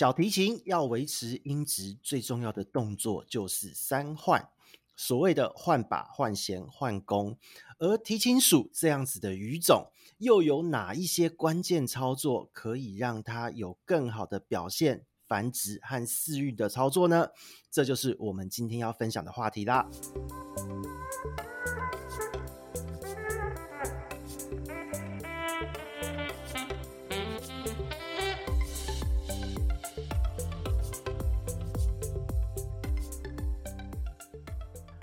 小提琴要维持音质，最重要的动作就是三换，所谓的换把、换弦、换弓。而提琴属这样子的语种，又有哪一些关键操作可以让它有更好的表现、繁殖和饲育的操作呢？这就是我们今天要分享的话题啦。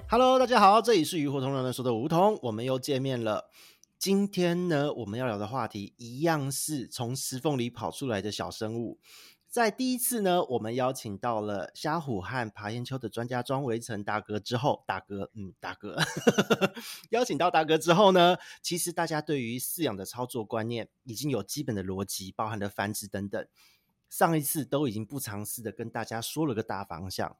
Hello，大家好，这里是鱼活通乱乱说的梧桐，我们又见面了。今天呢，我们要聊的话题一样是从石缝里跑出来的小生物。在第一次呢，我们邀请到了虾虎和爬岩鳅的专家庄维成大哥之后，大哥，嗯，大哥，邀请到大哥之后呢，其实大家对于饲养的操作观念已经有基本的逻辑，包含了繁殖等等。上一次都已经不尝试的跟大家说了个大方向。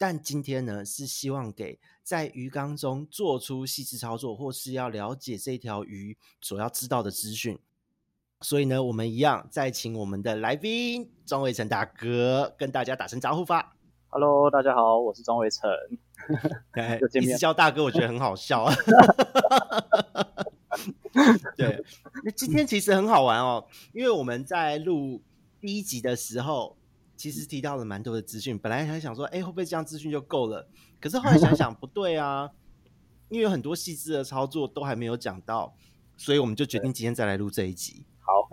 但今天呢，是希望给在鱼缸中做出细致操作，或是要了解这条鱼所要知道的资讯。所以呢，我们一样再请我们的来宾庄伟成大哥跟大家打声招呼吧。Hello，大家好，我是庄伟成。对，一直叫大哥，我觉得很好笑。对，那今天其实很好玩哦，因为我们在录第一集的时候。其实提到了蛮多的资讯，本来还想说，哎，会不会这样资讯就够了？可是后来想 想，不对啊，因为有很多细致的操作都还没有讲到，所以我们就决定今天再来录这一集。好，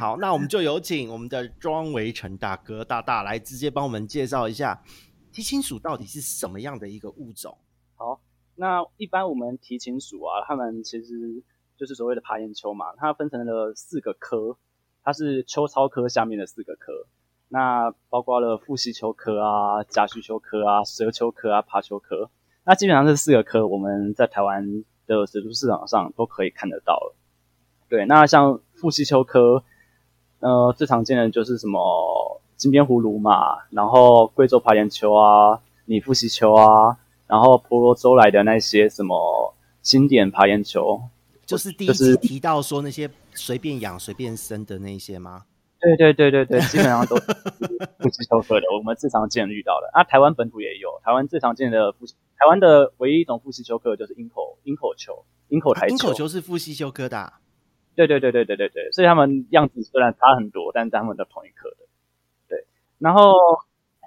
好，那我们就有请我们的庄维成大哥大大来直接帮我们介绍一下提琴鼠到底是什么样的一个物种。好，那一般我们提琴鼠啊，它们其实就是所谓的爬岩鳅嘛，它分成了四个科，它是秋操科下面的四个科。那包括了腹鳍鳅科啊、夹须鳅科啊、蛇鳅科啊、爬鳅科，那基本上这四个科我们在台湾的水族市场上都可以看得到了。对，那像腹鳍鳅科，呃，最常见的就是什么金边葫芦嘛，然后贵州爬岩球啊、拟腹鳍鳅啊，然后婆罗洲来的那些什么经典爬岩球，就是第一集提到说那些随便养随便生的那些吗？对对对对对，基本上都是腹鳍鳅科的，我们最常见遇到的。啊，台湾本土也有，台湾最常见的腹，台湾的唯一一种腹鳍鳅科就是鹰口鹰口球，鹰口台鳅。鹰口球是腹鳍鳅科的啊。对对对对对对对，所以他们样子虽然差很多，但是他们的同一科的。对，然后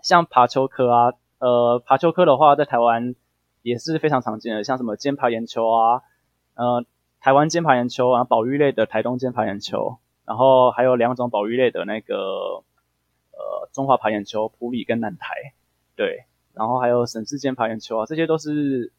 像爬球科啊，呃，爬球科的话，在台湾也是非常常见的，像什么尖爬岩球啊，呃，台湾尖爬岩球啊，保育类的台东尖爬岩鳅。然后还有两种保育类的那个，呃，中华爬眼球、普里跟南台，对，然后还有省氏尖爬眼球啊，这些都是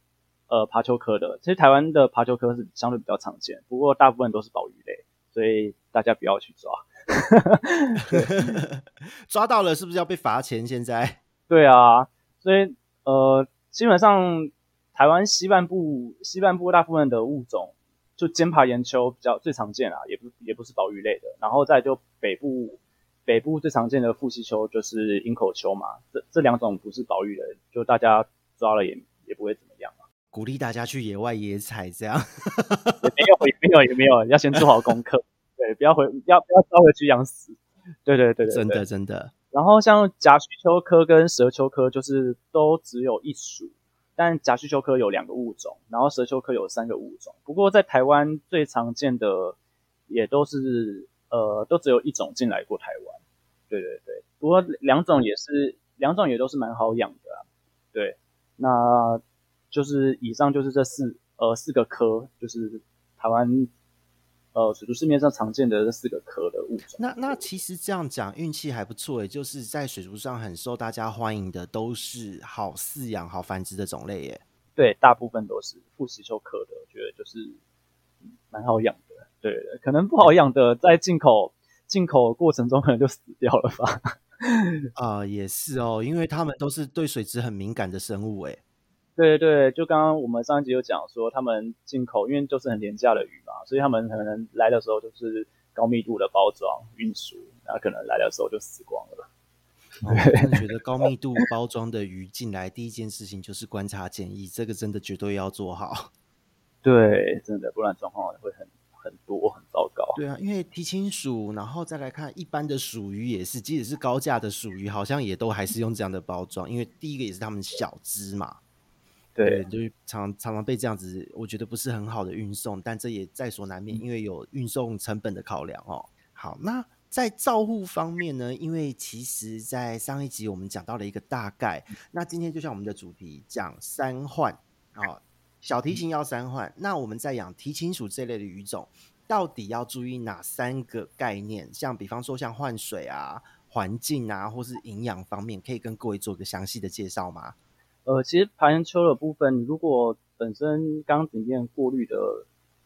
呃爬球科的。其实台湾的爬球科是相对比较常见，不过大部分都是保育类，所以大家不要去抓。抓到了是不是要被罚钱？现在？对啊，所以呃，基本上台湾西半部西半部大部分的物种。就尖爬岩鳅比较最常见啊，也不也不是保育类的，然后再就北部北部最常见的腹鳍鳅就是鹰口鳅嘛，这这两种不是保育的，就大家抓了也也不会怎么样嘛。鼓励大家去野外野采，这样也没有也没有也没有，要先做好功课，对，不要回要不要抓回去养死，对对对对，对，真的真的。然后像夹须鳅科跟蛇鳅科就是都只有一属。但假须鳅科有两个物种，然后蛇鳅科有三个物种。不过在台湾最常见的也都是呃，都只有一种进来过台湾。对对对，不过两种也是两种也都是蛮好养的啊。对，那就是以上就是这四呃四个科，就是台湾。呃，水族市面上常见的这四个科的物种。那那其实这样讲运气还不错诶，就是在水族上很受大家欢迎的，都是好饲养、好繁殖的种类耶。对，大部分都是腹鳍鳅科的，我觉得就是蛮好养的。对，可能不好养的，在进口进口过程中可能就死掉了吧。啊、呃，也是哦，因为他们都是对水质很敏感的生物诶。对对，就刚刚我们上一集有讲说，他们进口，因为就是很廉价的鱼嘛，所以他们可能来的时候就是高密度的包装运输，然后可能来的时候就死光了。我真的觉得 高密度包装的鱼进来，第一件事情就是观察检疫，这个真的绝对要做好。对，真的，不然状况会很很多很糟糟糕。对啊，因为提琴鼠，然后再来看一般的鼠鱼也是，即使是高价的鼠鱼，好像也都还是用这样的包装，因为第一个也是他们小只嘛。对，就是常常常被这样子，我觉得不是很好的运送，但这也在所难免，因为有运送成本的考量哦。好，那在照护方面呢？因为其实，在上一集我们讲到了一个大概，那今天就像我们的主题讲三换啊，小提琴要三换，那我们在养提琴鼠这类的鱼种，到底要注意哪三个概念？像比方说像换水啊、环境啊，或是营养方面，可以跟各位做个详细的介绍吗？呃，其实爬岩鳅的部分，如果本身缸里面过滤的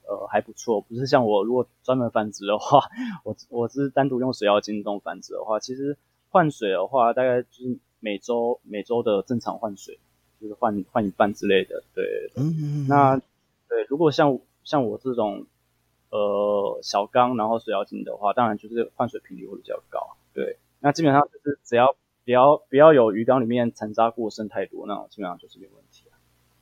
呃还不错，不是像我如果专门繁殖的话，我我只是单独用水妖精这种繁殖的话，其实换水的话，大概就是每周每周的正常换水，就是换换一半之类的。对，嗯嗯嗯。那对，如果像像我这种呃小缸然后水妖精的话，当然就是换水频率会比较高。对，那基本上就是只要。不要不要有鱼缸里面残渣过剩太多，那种基本上就是没问题。啊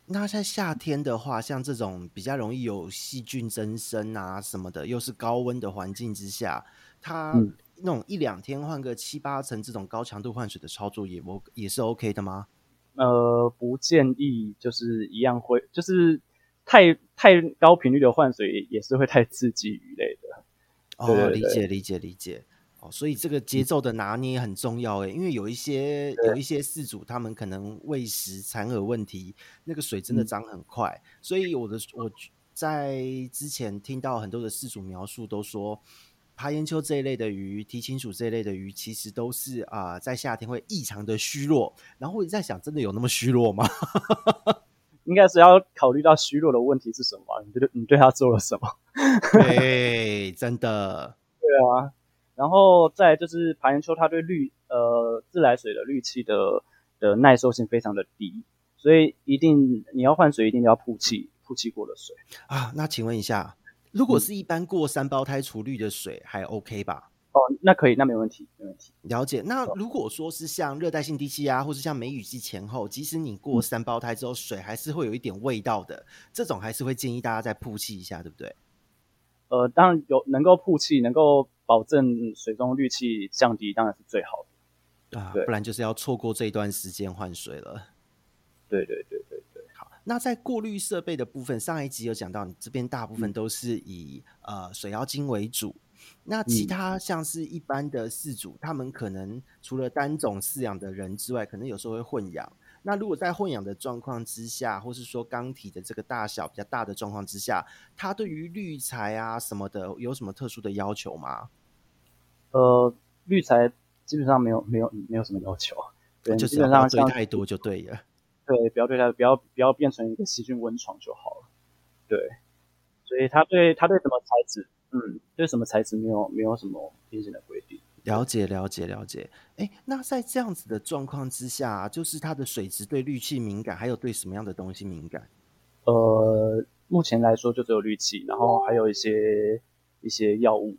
那在夏天的话，像这种比较容易有细菌增生啊什么的，又是高温的环境之下，它那种一两天换个七八层这种高强度换水的操作也我也是 OK 的吗？呃，不建议，就是一样会，就是太太高频率的换水也是会太刺激鱼类的。哦，理解理解理解。哦，所以这个节奏的拿捏很重要诶，因为有一些有一些饲主，他们可能喂食残饵问题，那个水真的涨很快，嗯、所以我的我在之前听到很多的饲主描述，都说爬岩鳅这一类的鱼、提琴鼠这一类的鱼，其实都是啊、呃，在夏天会异常的虚弱。然后我在想，真的有那么虚弱吗？应该是要考虑到虚弱的问题是什么？你对你对它做了什么？对，真的，对啊。然后再就是爬岩鳅，它对氯呃自来水的氯气的的耐受性非常的低，所以一定你要换水，一定要曝气曝气过的水啊。那请问一下，如果是一般过三胞胎除氯的水，还 OK 吧？哦，那可以，那没问题，没问题。了解。那如果说是像热带性低气压，或是像梅雨季前后，即使你过三胞胎之后，水还是会有一点味道的，这种还是会建议大家再曝气一下，对不对？呃，当然有能够曝气，能够。保证水中氯气降低，当然是最好的啊，不然就是要错过这一段时间换水了。对对对对对。好，那在过滤设备的部分，上一集有讲到，你这边大部分都是以、嗯、呃水妖精为主。那其他像是一般的饲主，他们可能除了单种饲养的人之外，可能有时候会混养。那如果在混养的状况之下，或是说缸体的这个大小比较大的状况之下，它对于滤材啊什么的有什么特殊的要求吗？呃，滤材基本上没有没有没有什么要求，对，就基本上堆太多就对了。对，不要对太多，不要不要变成一个细菌温床就好了。对，所以它对它对什么材质，嗯，对什么材质没有没有什么明显的规定。了解了解了解。哎，那在这样子的状况之下，就是它的水质对氯气敏感，还有对什么样的东西敏感？呃，目前来说就只有氯气，然后还有一些一些药物。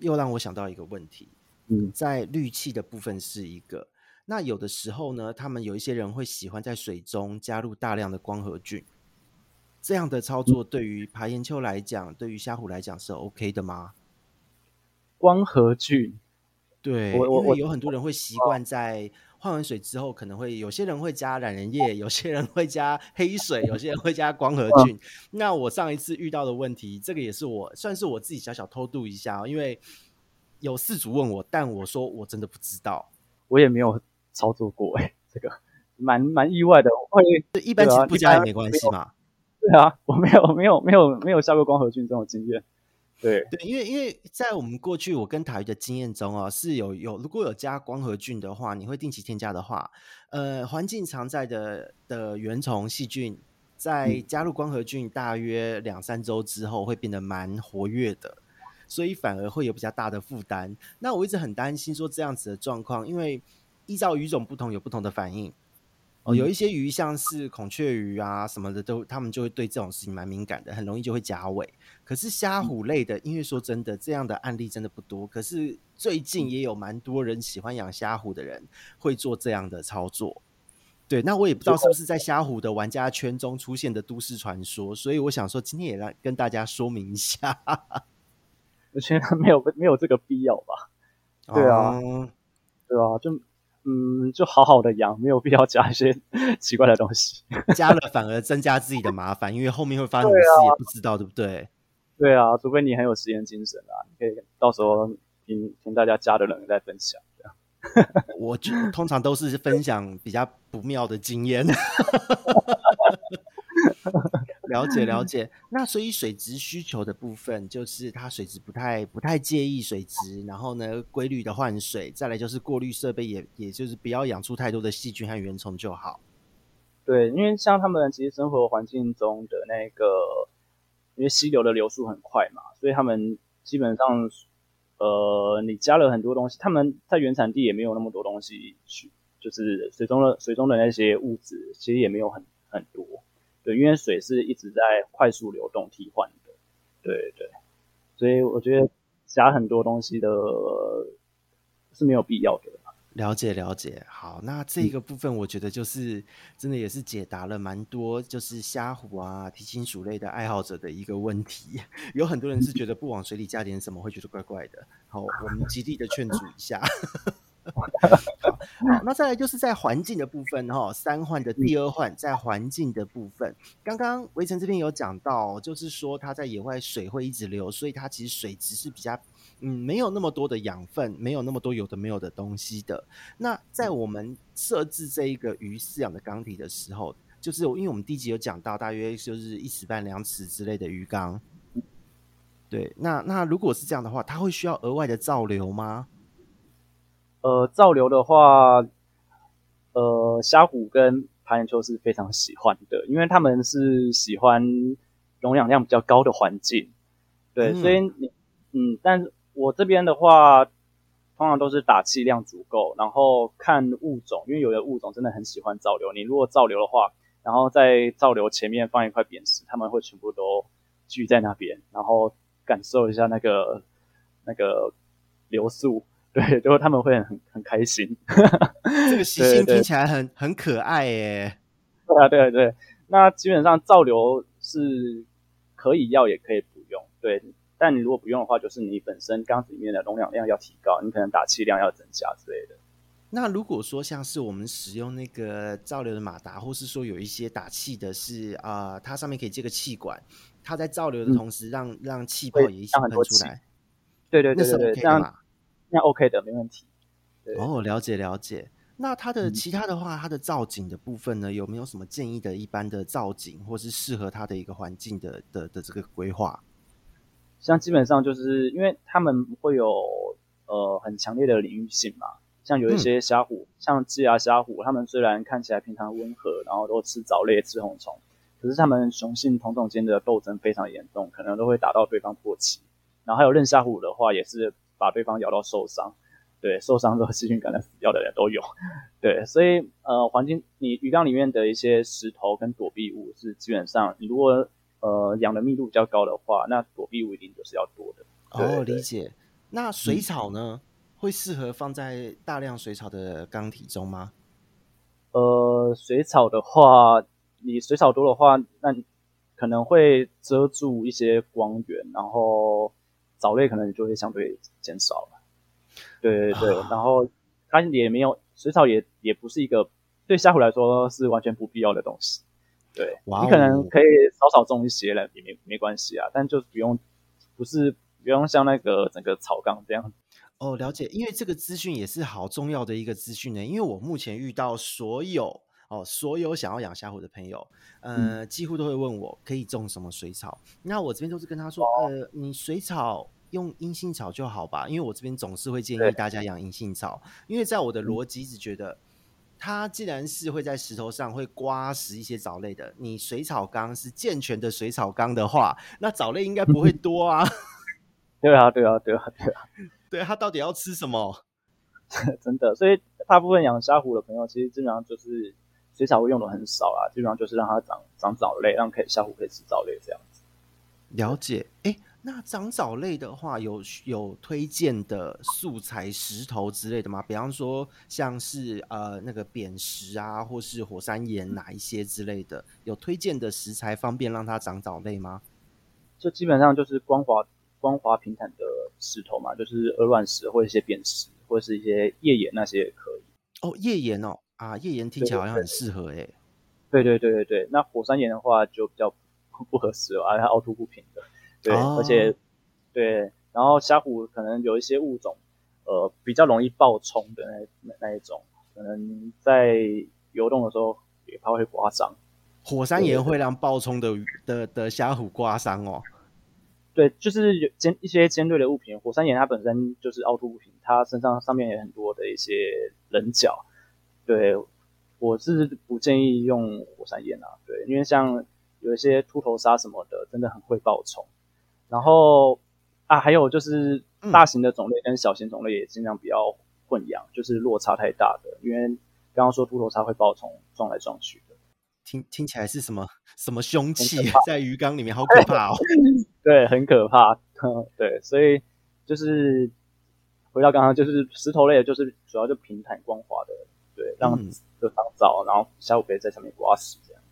又让我想到一个问题，嗯，在氯气的部分是一个，那有的时候呢，他们有一些人会喜欢在水中加入大量的光合菌，这样的操作对于爬岩鳅来讲，对于虾虎来讲是 OK 的吗？光合菌，对，我我有很多人会习惯在换完水之后，可能会有些人会加染人液，有些人会加黑水，有些人会加光合菌。那我上一次遇到的问题，这个也是我算是我自己小小偷渡一下，因为。有饲主问我，但我说我真的不知道，我也没有操作过哎、欸，这个蛮蛮意外的。我会一般其实不加也没关系嘛。对啊，我没有没有没有没有下过光合菌这种经验。对对，因为因为在我们过去我跟塔鱼的经验中哦，是有有如果有加光合菌的话，你会定期添加的话，呃，环境常在的的原虫细菌在加入光合菌大约两三周之后，会变得蛮活跃的。所以反而会有比较大的负担。那我一直很担心说这样子的状况，因为依照鱼种不同有不同的反应。哦，有一些鱼像是孔雀鱼啊什么的，都他们就会对这种事情蛮敏感的，很容易就会夹尾。可是虾虎类的，因为说真的，这样的案例真的不多。可是最近也有蛮多人喜欢养虾虎的人会做这样的操作。对，那我也不知道是不是在虾虎的玩家圈中出现的都市传说，所以我想说今天也来跟大家说明一下。我觉得没有没有这个必要吧。对啊，哦、对啊，就嗯，就好好的养，没有必要加一些 奇怪的东西。加了反而增加自己的麻烦，因为后面会发生什么事也不知道，对，不对？对啊，除非你很有实验精神啊，你可以到时候听听大家加的人在分享。我就通常都是分享比较不妙的经验。了解了解，那所以水质需求的部分，就是它水质不太不太介意水质，然后呢，规律的换水，再来就是过滤设备也也就是不要养出太多的细菌和原虫就好。对，因为像他们其实生活环境中的那个，因为溪流的流速很快嘛，所以他们基本上，呃，你加了很多东西，他们在原产地也没有那么多东西去，就是水中的水中的那些物质，其实也没有很很多。对，因为水是一直在快速流动替换的，对对，所以我觉得加很多东西的是没有必要的。了解了解，好，那这个部分我觉得就是真的也是解答了蛮多，就是虾虎啊、提琴鼠类的爱好者的一个问题。有很多人是觉得不往水里加点什么会觉得怪怪的，好，我们极力的劝阻一下。好，好，那再来就是在环境的部分哈，三换的第二换在环境的部分，刚刚围城这边有讲到，就是说它在野外水会一直流，所以它其实水质是比较嗯没有那么多的养分，没有那么多有的没有的东西的。那在我们设置这一个鱼饲养的缸体的时候，就是因为我们第一集有讲到，大约就是一尺半两尺之类的鱼缸。对，那那如果是这样的话，它会需要额外的造流吗？呃，造流的话，呃，虾虎跟盘岩鳅是非常喜欢的，因为他们是喜欢容氧量比较高的环境，对，嗯、所以你，嗯，但我这边的话，通常都是打气量足够，然后看物种，因为有的物种真的很喜欢造流，你如果造流的话，然后在造流前面放一块扁石，他们会全部都聚在那边，然后感受一下那个那个流速。对，就他们会很很开心。这个习性听起来很很可爱耶。对啊，对啊，对。那基本上造流是可以要也可以不用，对。但你如果不用的话，就是你本身缸子里面的容氧量要提高，你可能打气量要增加之类的。那如果说像是我们使用那个造流的马达，或是说有一些打气的是啊、呃，它上面可以接个气管，它在造流的同时让、嗯、让气泡也一起喷出来。对对对对对，这样。那 OK 的，没问题。哦，了解了解。那它的其他的话，嗯、它的造景的部分呢，有没有什么建议的一般的造景，或是适合它的一个环境的的的这个规划？像基本上就是因为他们会有呃很强烈的领域性嘛，像有一些虾虎，嗯、像鸡牙虾虎，他们虽然看起来平常温和，然后都吃藻类、吃红虫，可是他们雄性同种间的斗争非常严重，可能都会打到对方唾弃。然后还有刃虾虎的话，也是。把对方咬到受伤，对，受伤之后细菌感染死掉的人都有，对，所以呃，环境你鱼缸里面的一些石头跟躲避物是基本上，你如果呃养的密度比较高的话，那躲避物一定就是要多的。哦，理解。那水草呢，嗯、会适合放在大量水草的缸体中吗？呃，水草的话，你水草多的话，那可能会遮住一些光源，然后。藻类可能就会相对减少了，对对对，啊、然后它也没有水草也也不是一个对虾虎来说是完全不必要的东西，对，哦、你可能可以少少种一些了也没没关系啊，但就不用不是不用像那个整个草缸这样。哦，了解，因为这个资讯也是好重要的一个资讯呢，因为我目前遇到所有哦所有想要养虾虎的朋友，呃，嗯、几乎都会问我可以种什么水草，那我这边都是跟他说，哦、呃，你水草。用阴性草就好吧，因为我这边总是会建议大家养阴性草，因为在我的逻辑一直觉得，它既然是会在石头上会刮食一些藻类的，你水草缸是健全的水草缸的话，那藻类应该不会多啊。对啊，对啊，对啊，对啊，对，它到底要吃什么？真的，所以大部分养虾虎的朋友，其实基本上就是水草会用的很少啦，基本上就是让它长长藻类，让可以虾虎可以吃藻类这样子。了解，哎。那长藻类的话，有有推荐的素材石头之类的吗？比方说像是呃那个扁石啊，或是火山岩哪一些之类的，有推荐的石材方便让它长藻类吗？就基本上就是光滑光滑平坦的石头嘛，就是鹅卵石或者一些扁石，或者是一些页岩那些也可以。哦，页岩哦，啊，页岩听起来好像很适合诶。对对对对对，那火山岩的话就比较不合适了，它凹凸不平的。对，哦、而且对，然后虾虎可能有一些物种，呃，比较容易暴冲的那那那一种，可能在游动的时候也怕会刮伤。火山岩会让暴冲的的的虾虎刮伤哦。对，就是有尖一些尖锐的物品，火山岩它本身就是凹凸不平，它身上上面有很多的一些棱角。对，我是不建议用火山岩啊，对，因为像有一些秃头鲨什么的，真的很会爆冲。然后啊，还有就是大型的种类跟小型种类也尽量不要混养，嗯、就是落差太大的，因为刚刚说秃头鲨会爆冲，撞来撞去的。听听起来是什么什么凶器在鱼缸里面，好 可怕哦！对，很可怕。对，所以就是回到刚刚，就是石头类的，就是主要就平坦光滑的，对，让就当灶，然后虾虎可以在上面刮食这样。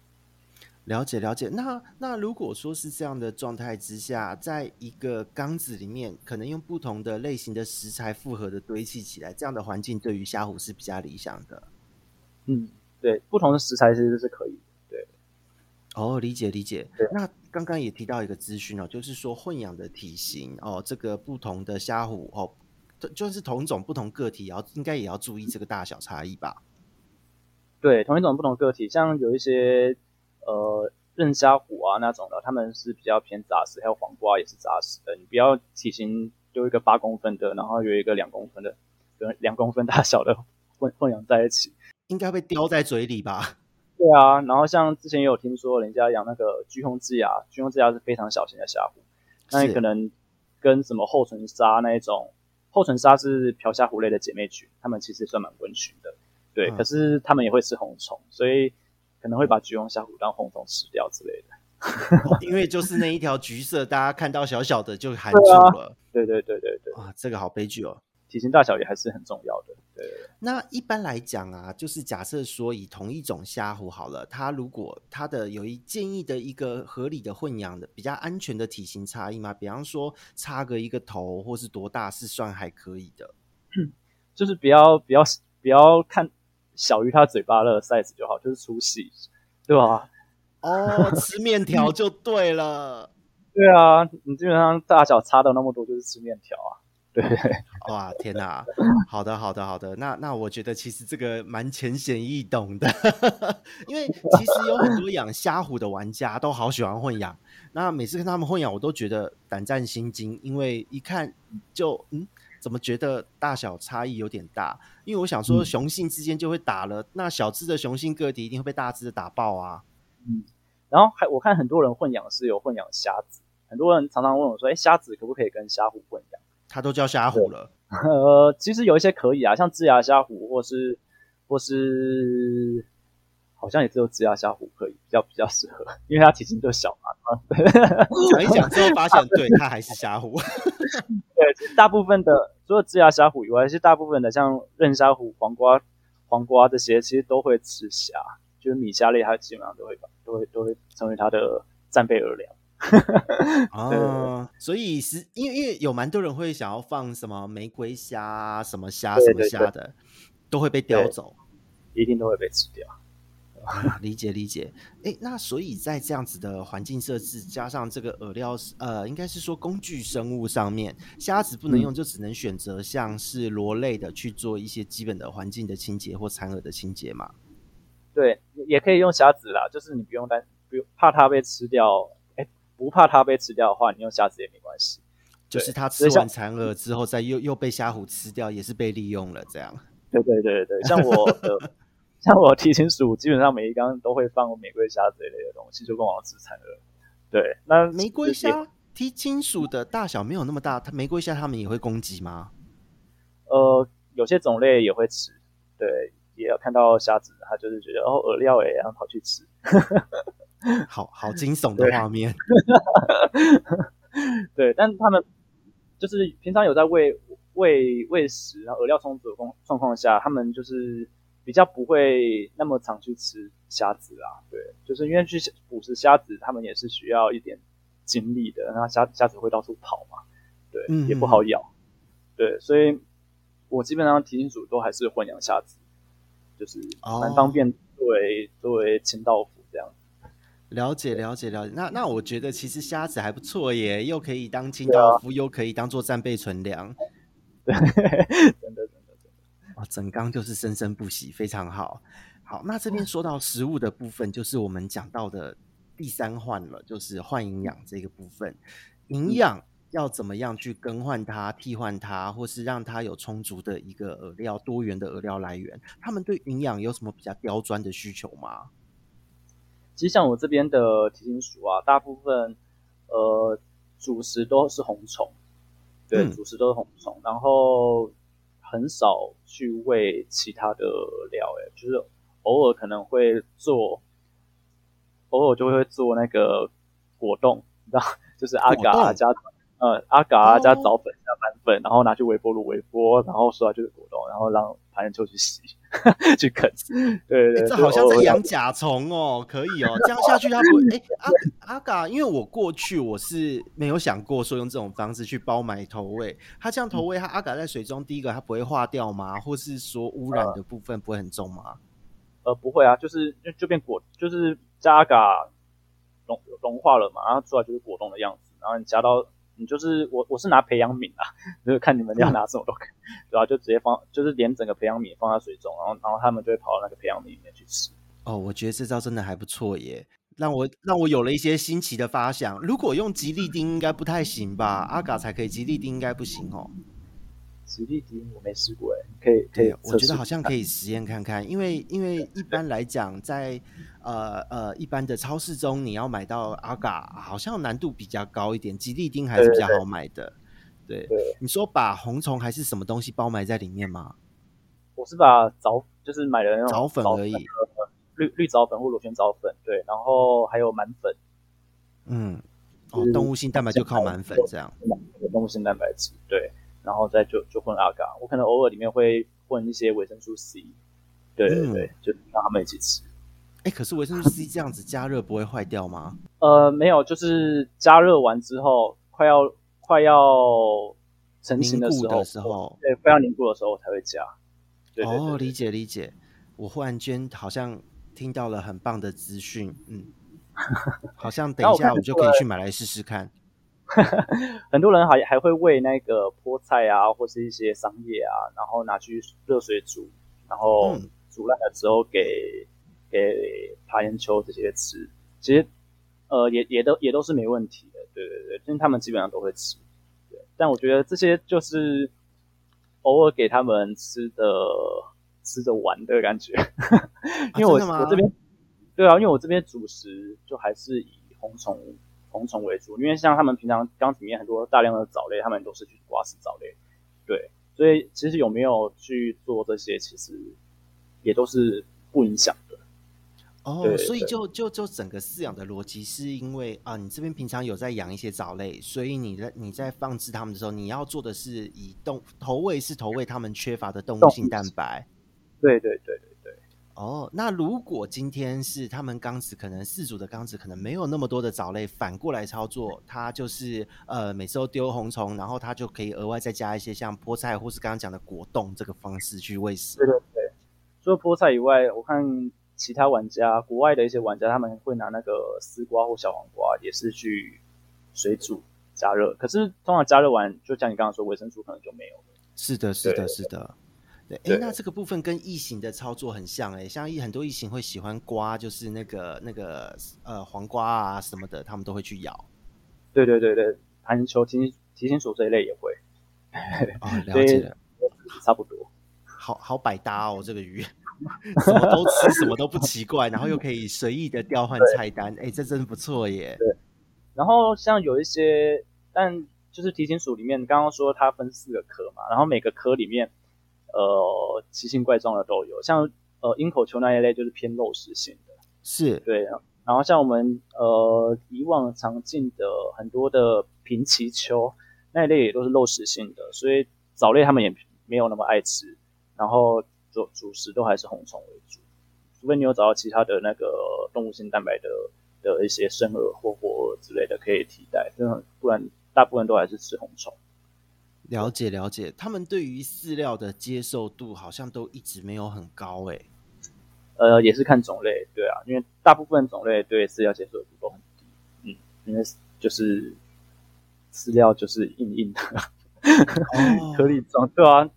了解了解。那那如果说是这样的状态之下，在一个缸子里面，可能用不同的类型的食材复合的堆砌起来，这样的环境对于虾虎是比较理想的。嗯。对，不同的食材其实是可以。对，哦，理解理解。对，那刚刚也提到一个资讯哦，就是说混养的体型哦，这个不同的虾虎哦，就是同一种不同个体，要应该也要注意这个大小差异吧？对，同一种不同个体，像有一些呃任虾虎啊那种的，他们是比较偏杂食，还有黄瓜也是杂食的。你不要体型丢一个八公分的，然后有一个两公分的，跟两公分大小的混混养在一起。应该被叼在嘴里吧？对啊，然后像之前也有听说人家养那个巨红智牙，巨红智牙是非常小型的虾虎，那你可能跟什么后唇鲨那一种，后唇鲨是瓢虾虎类的姐妹群，它们其实算蛮温驯的，对，嗯、可是它们也会吃红虫，所以可能会把橘红虾虎当红虫吃掉之类的。哦、因为就是那一条橘色，大家看到小小的就含住了。对、啊、对对对对，啊，这个好悲剧哦。体型大小也还是很重要的。对，那一般来讲啊，就是假设说以同一种虾虎好了，它如果它的有一建议的一个合理的混养的比较安全的体型差异嘛？比方说差个一个头或是多大是算还可以的？就是不要不要不要看小于它嘴巴的 size 就好，就是粗细，对吧？哦，吃面条就对了。对啊，你基本上大小差到那么多，就是吃面条啊。对，哇，天哪！好的，好的，好的。那那我觉得其实这个蛮浅显易懂的，因为其实有很多养虾虎的玩家都好喜欢混养。那每次跟他们混养，我都觉得胆战心惊，因为一看就嗯，怎么觉得大小差异有点大？因为我想说雄性之间就会打了，嗯、那小只的雄性个体一定会被大只的打爆啊。嗯，然后还我看很多人混养是有混养虾子，很多人常常问我说：“哎，虾子可不可以跟虾虎混养？”它都叫虾虎了，呃，其实有一些可以啊，像智牙虾虎，或是或是，好像也只有智牙虾虎可以比较比较适合，因为它体型就小嘛。讲一讲之后发现，对，它还是虾虎。对，其实大部分的除了智牙虾虎以外，其实大部分的像韧虾虎、黄瓜、黄瓜这些，其实都会吃虾，就是米虾类，它基本上都会都会都会成为它的战备饵粮。哦，所以是因为因为有蛮多人会想要放什么玫瑰虾、什么虾、什么虾的，都会被叼走，一定都会被吃掉。啊、理解理解。哎，那所以在这样子的环境设置，加上这个饵料，呃，应该是说工具生物上面，虾子不能用，就只能选择像是螺类的去做一些基本的环境的清洁或残饵的清洁嘛？对，也可以用虾子啦，就是你不用担，不用怕它被吃掉。不怕它被吃掉的话，你用虾子也没关系。就是它吃完残饵之后，再又又被虾虎吃掉，也是被利用了这样。对对对对，像我的像我提琴鼠，基本上每一缸都会放玫瑰虾这一类的东西，就跟我吃残饵。对，那玫瑰虾提琴鼠的大小没有那么大，它玫瑰虾它们也会攻击吗？呃，有些种类也会吃。对，也有看到虾子，它就是觉得哦饵料诶，然后跑去吃。好好惊悚的画面，对，但是他们就是平常有在喂喂喂食，然后饵料充足的状状况下，他们就是比较不会那么常去吃虾子啦。对，就是因为去捕食虾子，他们也是需要一点精力的，那虾虾子会到处跑嘛。对，嗯、也不好咬，对，所以我基本上提醒主都还是混养虾子，就是蛮方便作为、哦、作为清道夫这样。了解了解了解，那那我觉得其实虾子还不错耶，又可以当清道夫，啊、又可以当做战备存粮，对，真的真的真的，哦，整缸就是生生不息，非常好。好，那这边说到食物的部分，就是我们讲到的第三换了，就是换营养这个部分，营养要怎么样去更换它、替换它，或是让它有充足的一个饵料、多元的饵料来源，他们对营养有什么比较刁钻的需求吗？其实像我这边的提琴鼠啊，大部分呃主食都是红虫，对，嗯、主食都是红虫，然后很少去喂其他的料，哎，就是偶尔可能会做，偶尔就会做那个果冻，你知道，就是阿嘎加。呃，阿嘎加藻粉加满粉，然后拿去微波炉微波，然后出来就是果冻，然后让爬岩鳅去洗 去啃。对对对，这好像在养甲虫哦，可以哦，这样下去它不会。哎，阿阿嘎，因为我过去我是没有想过说用这种方式去包埋投喂，它这样投喂，它阿嘎在水中，第一个它不会化掉吗？或是说污染的部分不会很重吗？呃，不会啊，就是就变果，就是加阿嘎融融化了嘛，然后出来就是果冻的样子，然后你加到。你就是我，我是拿培养皿啊，就是看你们要拿什么都可以，对吧？就直接放，就是连整个培养皿放在水中，然后，然后他们就会跑到那个培养皿里面去吃。哦，我觉得这招真的还不错耶，让我让我有了一些新奇的发想。如果用吉利丁应该不太行吧？阿嘎才可以，吉利丁应该不行哦。吉利丁我没试过哎，可以可以，我觉得好像可以实验看看，因为因为一般来讲在。呃呃，一般的超市中，你要买到阿嘎，好像难度比较高一点。吉利丁还是比较好买的。对，对，对，对，你说把红虫还是什么东西包埋在里面吗？我是把藻，就是买了那种藻粉而已，绿绿藻粉或螺旋藻粉。对，然后还有满粉。嗯，哦，动物性蛋白就靠满粉这样。动物性蛋白质，对，然后再就就混阿嘎。我可能偶尔里面会混一些维生素 C。对对对，嗯、就让他们一起吃。哎，可是维生素 C 这样子加热不会坏掉吗？呃，没有，就是加热完之后，快要快要成型的时候，时候对，快要凝固的时候我才会加。对对对对，哦，理解理解。我忽然间好像听到了很棒的资讯，嗯，好像等一下我就可以去买来试试看。很多人还还会喂那个菠菜啊，或是一些桑叶啊，然后拿去热水煮，然后煮烂了之后给。给爬岩鳅这些吃，其实呃也也都也都是没问题的，对对对，因为他们基本上都会吃。对，但我觉得这些就是偶尔给他们吃的吃着玩的感觉，因为我、啊、我这边对啊，因为我这边主食就还是以红虫红虫为主，因为像他们平常缸里面很多大量的藻类，他们都是去刮食藻类，对，所以其实有没有去做这些，其实也都是不影响的。哦，对所以就就就整个饲养的逻辑是因为啊，你这边平常有在养一些藻类，所以你在你在放置它们的时候，你要做的是以动投喂是投喂它们缺乏的动物性蛋白。对对对。哦，那如果今天是他们缸子可能四组的缸子可能没有那么多的藻类，反过来操作，它就是呃每次都丢红虫，然后它就可以额外再加一些像菠菜或是刚刚讲的果冻这个方式去喂食。对对对。除了菠菜以外，我看。其他玩家，国外的一些玩家，他们会拿那个丝瓜或小黄瓜，也是去水煮加热。可是通常加热完，就像你刚刚说，维生素可能就没有了。是的，是的，是的。对，哎，那这个部分跟异形的操作很像哎，像很多异形会喜欢刮，就是那个那个呃黄瓜啊什么的，他们都会去咬。对对对对，爬岩鳅、提提琴鼠这一类也会。哦，了解了，差不多。好好百搭哦，这个鱼。什么都吃，什么都不奇怪，然后又可以随意的调换菜单，哎对，这真不错耶。对，然后像有一些，但就是提琴鼠里面，刚刚说它分四个科嘛，然后每个科里面，呃，奇形怪状的都有，像呃鹰口球那一类就是偏肉食性的，是对，然后像我们呃以往常见的很多的平鳍球那一类也都是肉食性的，所以藻类他们也没有那么爱吃，然后。主主食都还是红虫为主，除非你有找到其他的那个动物性蛋白的的一些生饵或活饵之类的可以替代，不然大部分都还是吃红虫。了解了解，他们对于饲料的接受度好像都一直没有很高诶。呃，也是看种类，对啊，因为大部分种类对饲料接受度都很低，嗯，因为就是饲料就是硬硬的，颗、哦、粒状，对啊，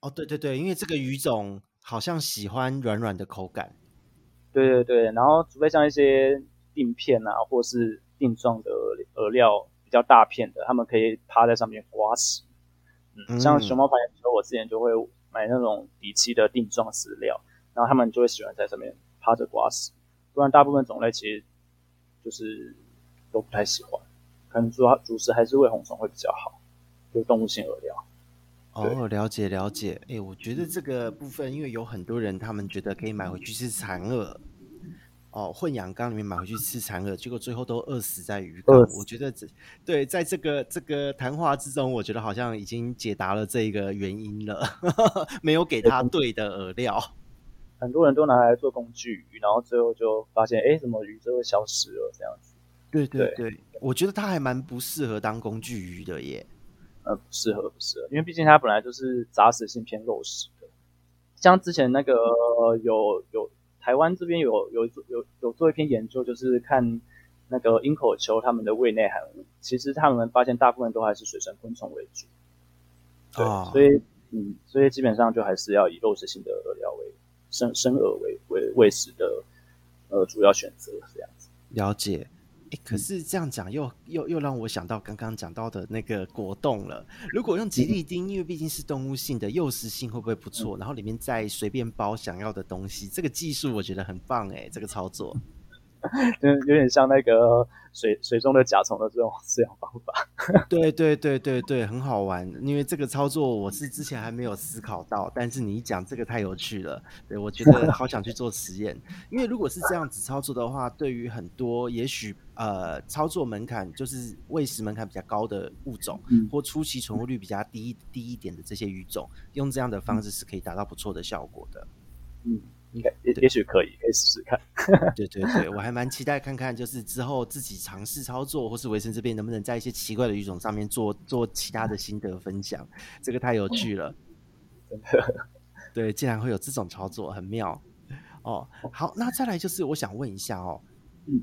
哦，对对对，因为这个鱼种好像喜欢软软的口感，对对对，然后除非像一些錠片啊，或是定状的饵料比较大片的，他们可以趴在上面刮食，嗯，像熊猫繁衍的我之前就会买那种底漆的定状饲料。然后他们就会喜欢在上面趴着刮食，不然大部分种类其实就是都不太喜欢，可能主要主食还是喂红虫会比较好，就动物性饵料。哦，了解了解。哎，我觉得这个部分，因为有很多人他们觉得可以买回去是残饵，哦，混养缸里面买回去吃残饵，结果最后都饿死在鱼缸。我觉得这对，在这个这个谈话之中，我觉得好像已经解答了这个原因了，没有给他对的饵料。很多人都拿来做工具鱼，然后最后就发现，哎，怎么鱼就会消失了？这样子。对对对，对我觉得它还蛮不适合当工具鱼的耶。呃，不适合，不适合，因为毕竟它本来就是杂食性偏肉食的。像之前那个有有台湾这边有有有有做一篇研究，就是看那个鹰口球它们的胃内含物，其实他们发现大部分都还是水生昆虫为主。对，哦、所以嗯，所以基本上就还是要以肉食性的饵料为。生生饵为为喂食的呃主要选择这样子。了解，哎，可是这样讲又又又让我想到刚刚讲到的那个果冻了。如果用吉利丁，因为毕竟是动物性的，诱食性会不会不错？然后里面再随便包想要的东西，这个技术我觉得很棒哎，这个操作。就有点像那个水水中的甲虫的这种饲养方法。对对对对对，很好玩。因为这个操作我是之前还没有思考到，但是你一讲这个太有趣了。对，我觉得好想去做实验。因为如果是这样子操作的话，对于很多也许呃操作门槛就是喂食门槛比较高的物种，嗯、或初期存活率比较低低一点的这些鱼种，用这样的方式是可以达到不错的效果的。嗯。应该也也许可以，可以试试看。对对对，我还蛮期待看看，就是之后自己尝试操作，或是维生这边能不能在一些奇怪的语种上面做做其他的心得分享，这个太有趣了。真的，对，竟然会有这种操作，很妙哦。好，那再来就是我想问一下哦，嗯。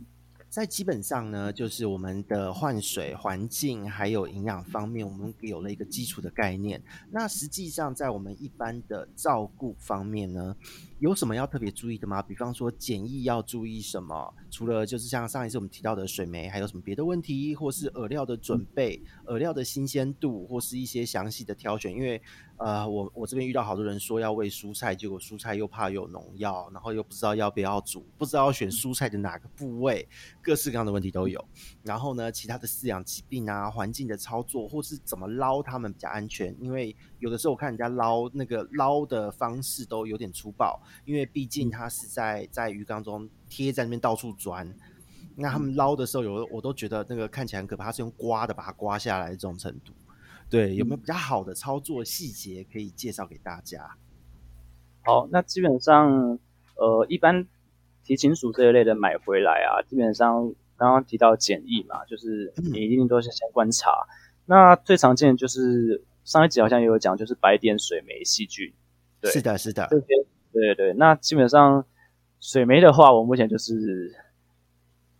在基本上呢，就是我们的换水环境还有营养方面，我们有了一个基础的概念。那实际上在我们一般的照顾方面呢，有什么要特别注意的吗？比方说检疫要注意什么？除了就是像上一次我们提到的水霉，还有什么别的问题？或是饵料的准备、饵料的新鲜度，或是一些详细的挑选？因为呃，我我这边遇到好多人说要喂蔬菜，结果蔬菜又怕有农药，然后又不知道要不要煮，不知道要选蔬菜的哪个部位，各式各样的问题都有。然后呢，其他的饲养疾病啊，环境的操作，或是怎么捞它们比较安全？因为有的时候我看人家捞那个捞的方式都有点粗暴，因为毕竟它是在在鱼缸中贴在那边到处钻，那他们捞的时候有我都觉得那个看起来很可怕，它是用刮的把它刮下来的这种程度。对，有没有比较好的操作细节可以介绍给大家？好，那基本上，呃，一般提琴鼠这一类的买回来啊，基本上刚刚提到检疫嘛，就是你一定都是先观察。嗯、那最常见的就是上一集好像也有讲，就是白点、水霉、细菌。对，是的，是的。这些，对对。那基本上水霉的话，我目前就是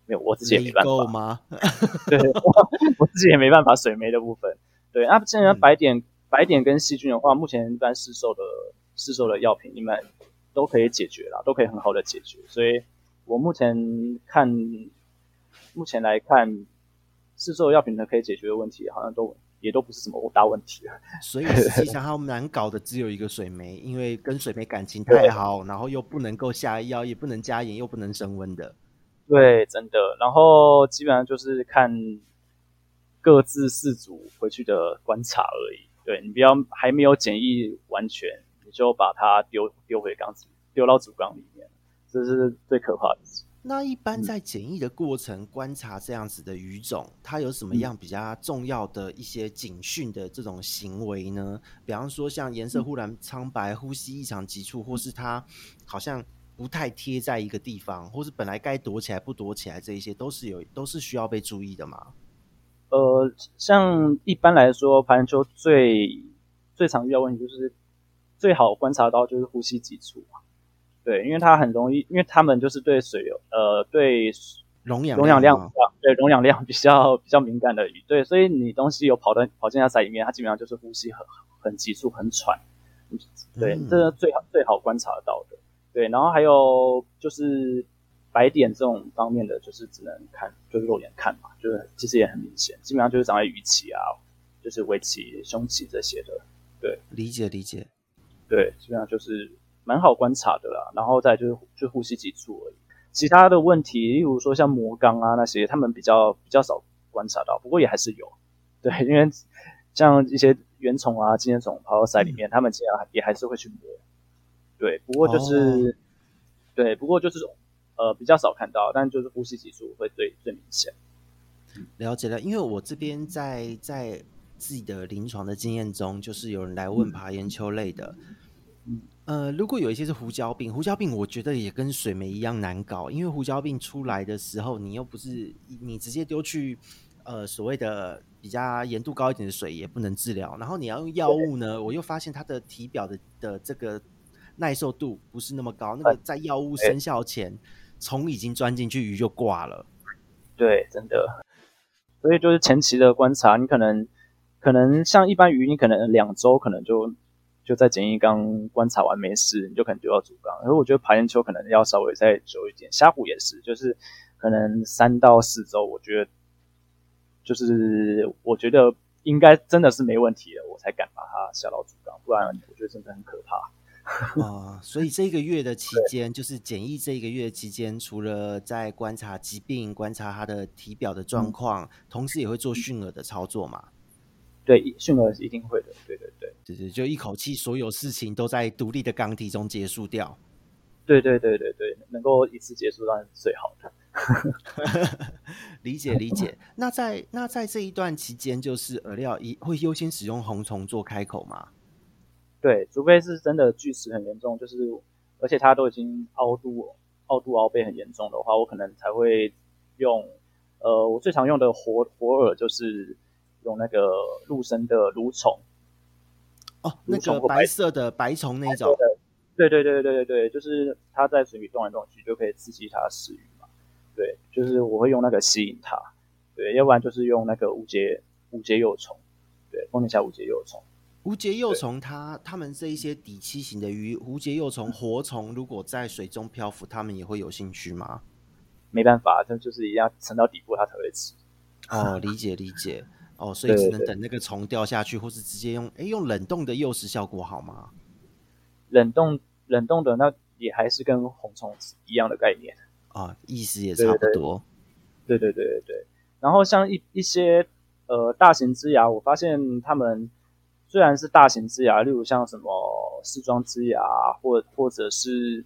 没有，我自己也没办法吗？对，我，我自己也没办法水霉的部分。对，那既然白点、嗯、白点跟细菌的话，目前一般市售的市售的药品，你们都可以解决啦，都可以很好的解决。所以我目前看，目前来看，市售药品呢可以解决的问题，好像都也都不是什么大问题。所以实际上他们难搞的只有一个水霉，因为跟水霉感情太好，然后又不能够下药，也不能加盐，又不能升温的。对，真的。然后基本上就是看。各自四组回去的观察而已，对，你不要还没有检疫完全，你就把它丢丢回缸子，丢到主缸里面，这是最可怕的事。那一般在检疫的过程观察这样子的鱼种，嗯、它有什么样比较重要的一些警讯的这种行为呢？比方说像颜色忽然苍白、呼吸异常急促，或是它好像不太贴在一个地方，或是本来该躲起来不躲起来，这一些都是有都是需要被注意的吗？呃，像一般来说，盘球最最常遇到问题就是最好观察到就是呼吸急促，对，因为它很容易，因为他们就是对水有呃对溶氧溶氧量对溶氧量比较比较敏感的鱼，对，所以你东西有跑到跑进它鳃里面，它基本上就是呼吸很很急促很喘，对，嗯、这是最好最好观察到的，对，然后还有就是。白点这种方面的，就是只能看，就是肉眼看嘛，就是其实也很明显，基本上就是长在鱼鳍啊，就是尾鳍、胸鳍这些的。对，理解理解。对，基本上就是蛮好观察的啦。然后再就是就呼吸急促而已，其他的问题，例如说像膜肛啊那些，他们比较比较少观察到，不过也还是有。对，因为像一些原虫啊、寄生虫跑到鳃里面，嗯、他们其实也还是会去磨。对，不过就是，哦、对，不过就是。呃，比较少看到，但就是呼吸急促会最最明显。了解了，因为我这边在在自己的临床的经验中，就是有人来问爬岩鳅类的，嗯，呃，如果有一些是胡椒病，胡椒病我觉得也跟水霉一样难搞，因为胡椒病出来的时候，你又不是你直接丢去呃所谓的比较盐度高一点的水，也不能治疗，然后你要用药物呢，我又发现它的体表的的这个耐受度不是那么高，那个在药物生效前。虫已经钻进去，鱼就挂了。对，真的。所以就是前期的观察，你可能可能像一般鱼，你可能两周可能就就在简易缸观察完没事，你就可能丢到主缸。而我觉得爬岩丘可能要稍微再久一点，虾虎也是，就是可能三到四周，我觉得就是我觉得应该真的是没问题了，我才敢把它下到主缸，不然我觉得真的很可怕。啊、呃，所以这个月的期间，就是检疫这一个月期间，除了在观察疾病、观察它的体表的状况，嗯、同时也会做驯饵的操作嘛？对，驯饵是一定会的。对对对，对对，就一口气所有事情都在独立的缸体中结束掉。对对对对对，能够一次结束当然是最好的。理解理解。那在那在这一段期间，就是饵料一会优先使用红虫做开口吗？对，除非是真的锯齿很严重，就是而且它都已经凹肚、凹肚、凹背很严重的话，我可能才会用。呃，我最常用的活活饵就是用那个陆生的蠕虫。哦，那个白色的白虫那种。对对对对对对，就是它在水里动来动去，就可以刺激它食欲嘛。对，就是我会用那个吸引它。对，要不然就是用那个无节无节幼虫。对，丰年虾无节幼虫。无节幼虫，它它们这一些底栖型的鱼，无节幼虫、活虫，如果在水中漂浮，它们也会有兴趣吗？没办法，它就是一定要沉到底部，它才会吃。哦，理解理解。哦，所以只能等那个虫掉下去，或是直接用哎用冷冻的诱食效果好吗？冷冻冷冻的那也还是跟红虫一样的概念啊、哦，意思也差不多。对对对对对。然后像一一些呃大型枝芽，我发现他们。虽然是大型枝芽，例如像什么丝装枝芽，或或者是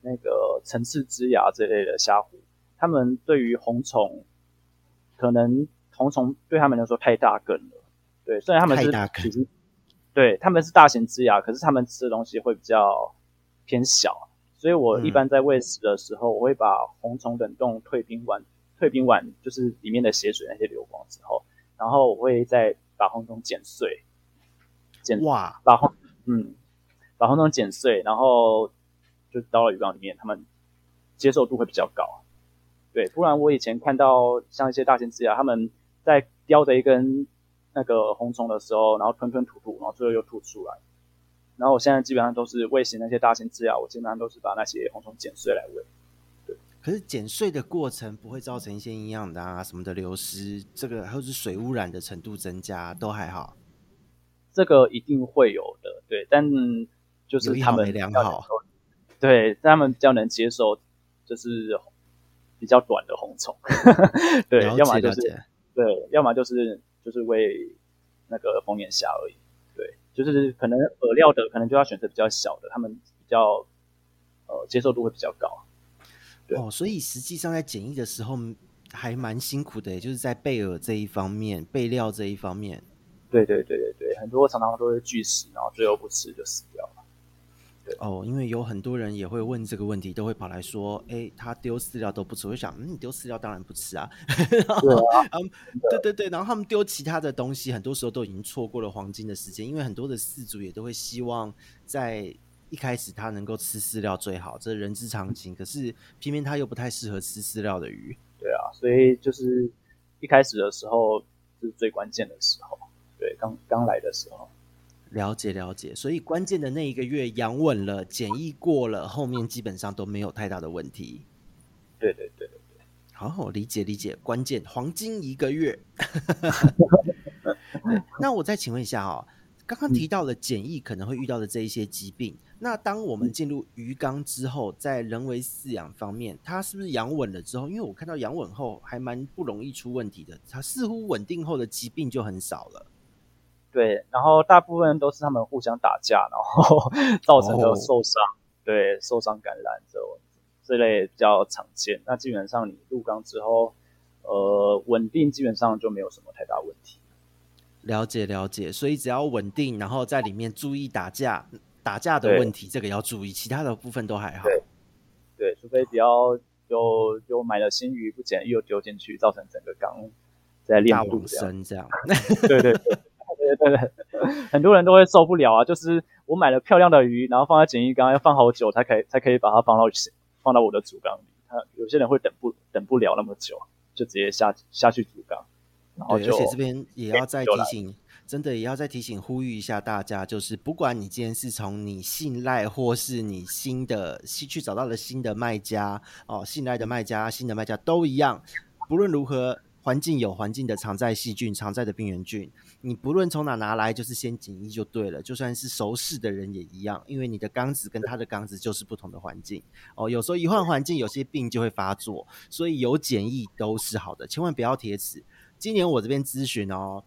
那个层次枝芽这类的虾虎，他们对于红虫，可能红虫对他们来说太大根了。对，虽然他们是其实对他们是大型枝芽，可是他们吃的东西会比较偏小，所以我一般在喂食的时候，我会把红虫冷冻退冰完，退冰完就是里面的血水那些流光之后，然后我会再把红虫剪碎。剪哇，把红嗯，把红虫剪碎，然后就倒到鱼缸里面，他们接受度会比较高。对，不然我以前看到像一些大型枝芽，他们在叼着一根那个红虫的时候，然后吞吞吐吐，然后最后又吐出来。然后我现在基本上都是喂食那些大型枝芽，我基本上都是把那些红虫剪碎来喂。对，可是剪碎的过程不会造成一些营养的啊什么的流失，这个还有是水污染的程度增加都还好。这个一定会有的，对，但就是他们良好，对，他们比较能接受，就是比较短的红虫，对，要么就是对，要么就是就是喂那个丰年虾而已，对，就是可能饵料的可能就要选择比较小的，他们比较呃接受度会比较高，对，哦，所以实际上在检疫的时候还蛮辛苦的，也就是在备饵这一方面，备料这一方面。对对对对对，很多常常都会拒食，然后最后不吃就死掉了。哦，因为有很多人也会问这个问题，都会跑来说：“哎，他丢饲料都不吃。”我想，嗯，你丢饲料当然不吃啊。对啊，嗯，对对对，然后他们丢其他的东西，很多时候都已经错过了黄金的时间，因为很多的饲主也都会希望在一开始他能够吃饲料最好，这是人之常情。可是偏偏他又不太适合吃饲料的鱼。对啊，所以就是一开始的时候是最关键的时候，对，刚刚来的时候。了解了解，所以关键的那一个月养稳了，检疫过了，后面基本上都没有太大的问题。对对对对对，好，理解理解。关键黄金一个月。那我再请问一下哈、哦，刚刚提到了检疫可能会遇到的这一些疾病，嗯、那当我们进入鱼缸之后，在人为饲养方面，它是不是养稳了之后？因为我看到养稳后还蛮不容易出问题的，它似乎稳定后的疾病就很少了。对，然后大部分都是他们互相打架，然后 造成的受伤，哦、对，受伤感染这这类比较常见。那基本上你入缸之后，呃，稳定基本上就没有什么太大问题。了解了解，所以只要稳定，然后在里面注意打架，打架的问题这个要注意，其他的部分都还好。对，对，除非比较就就买了新鱼不检疫又丢进去，造成整个缸在练度这样。这样对对对。对对对，很多人都会受不了啊！就是我买了漂亮的鱼，然后放在简易缸，要放好久才可以才可以把它放到放到我的主缸里。他有些人会等不等不了那么久，就直接下下去主缸。然后对，而且这边也要再提醒，真的也要再提醒呼吁一下大家，就是不管你今天是从你信赖或是你新的去找到了新的卖家哦，信赖的卖家、新的卖家都一样，不论如何。环境有环境的常在细菌、常在的病原菌，你不论从哪拿来，就是先检疫就对了。就算是熟识的人也一样，因为你的缸子跟他的缸子就是不同的环境哦。有时候一换环境，有些病就会发作，所以有检疫都是好的，千万不要贴纸。今年我这边咨询哦，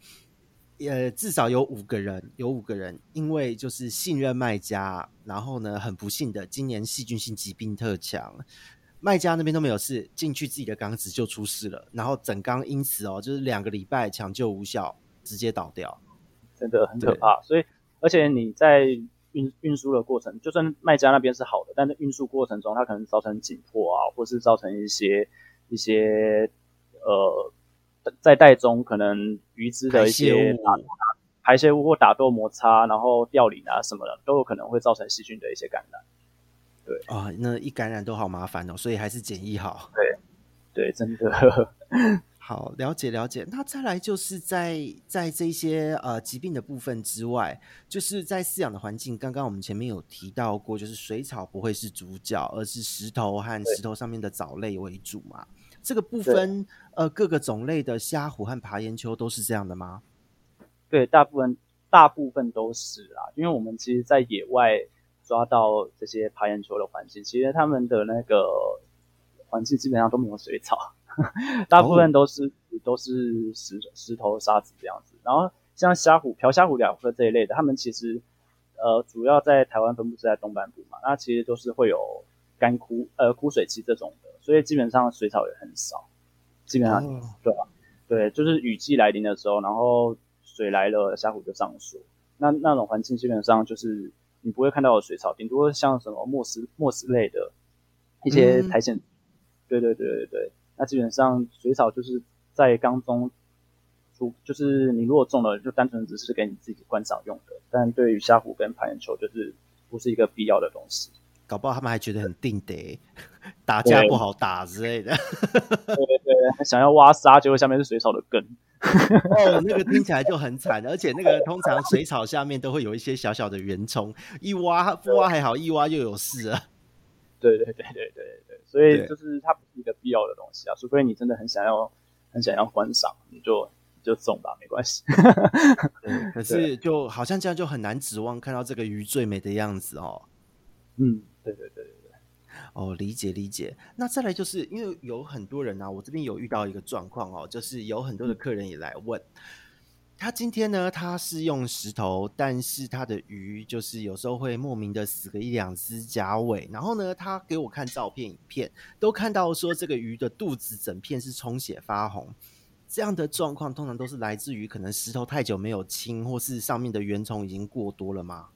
呃，至少有五个人，有五个人因为就是信任卖家，然后呢，很不幸的，今年细菌性疾病特强。卖家那边都没有事，进去自己的缸子就出事了，然后整缸因此哦，就是两个礼拜抢救无效，直接倒掉，真的很可怕。所以，而且你在运运输的过程，就算卖家那边是好的，但是运输过程中它可能造成紧迫啊，或是造成一些一些呃，在袋中可能鱼只的一些排泄物或打斗摩擦，然后掉鳞啊什么的，都有可能会造成细菌的一些感染。对啊、哦，那一感染都好麻烦哦，所以还是检疫好。对，对，真的 好了解了解。那再来就是在在这些呃疾病的部分之外，就是在饲养的环境，刚刚我们前面有提到过，就是水草不会是主角，而是石头和石头上面的藻类为主嘛。这个部分呃各个种类的虾虎和爬岩鳅都是这样的吗？对，大部分大部分都是啦，因为我们其实，在野外。抓到这些爬岩鳅的环境，其实他们的那个环境基本上都没有水草，大部分都是、oh. 都是石石头沙子这样子。然后像虾虎、瓢虾虎、两科这一类的，他们其实呃主要在台湾分布是在东半部嘛，那其实都是会有干枯呃枯水期这种的，所以基本上水草也很少。基本上、oh. 对吧？对，就是雨季来临的时候，然后水来了，虾虎就上树。那那种环境基本上就是。你不会看到的水草，顶多像什么莫斯莫斯类的一些苔藓。对对对对对，那基本上水草就是在缸中，就就是你如果种了，就单纯只是给你自己观赏用的。但对于虾虎跟爬岩球，就是不是一个必要的东西。搞不好他们还觉得很定得，打架不好打之类的。对对对，想要挖沙，结果下面是水草的根。哦，那个听起来就很惨，而且那个通常水草下面都会有一些小小的圆虫，一挖不挖还好，一挖又有事了。对对对对对对，所以就是它不是一个必要的东西啊，除非你真的很想要很想要观赏，你就你就种吧，没关系。对，可是就好像这样就很难指望看到这个鱼最美的样子哦。嗯，对对对对。哦，理解理解。那再来就是因为有很多人啊，我这边有遇到一个状况哦，就是有很多的客人也来问，他今天呢，他是用石头，但是他的鱼就是有时候会莫名的死个一两只甲尾，然后呢，他给我看照片、影片，都看到说这个鱼的肚子整片是充血发红，这样的状况通常都是来自于可能石头太久没有清，或是上面的原虫已经过多了吗？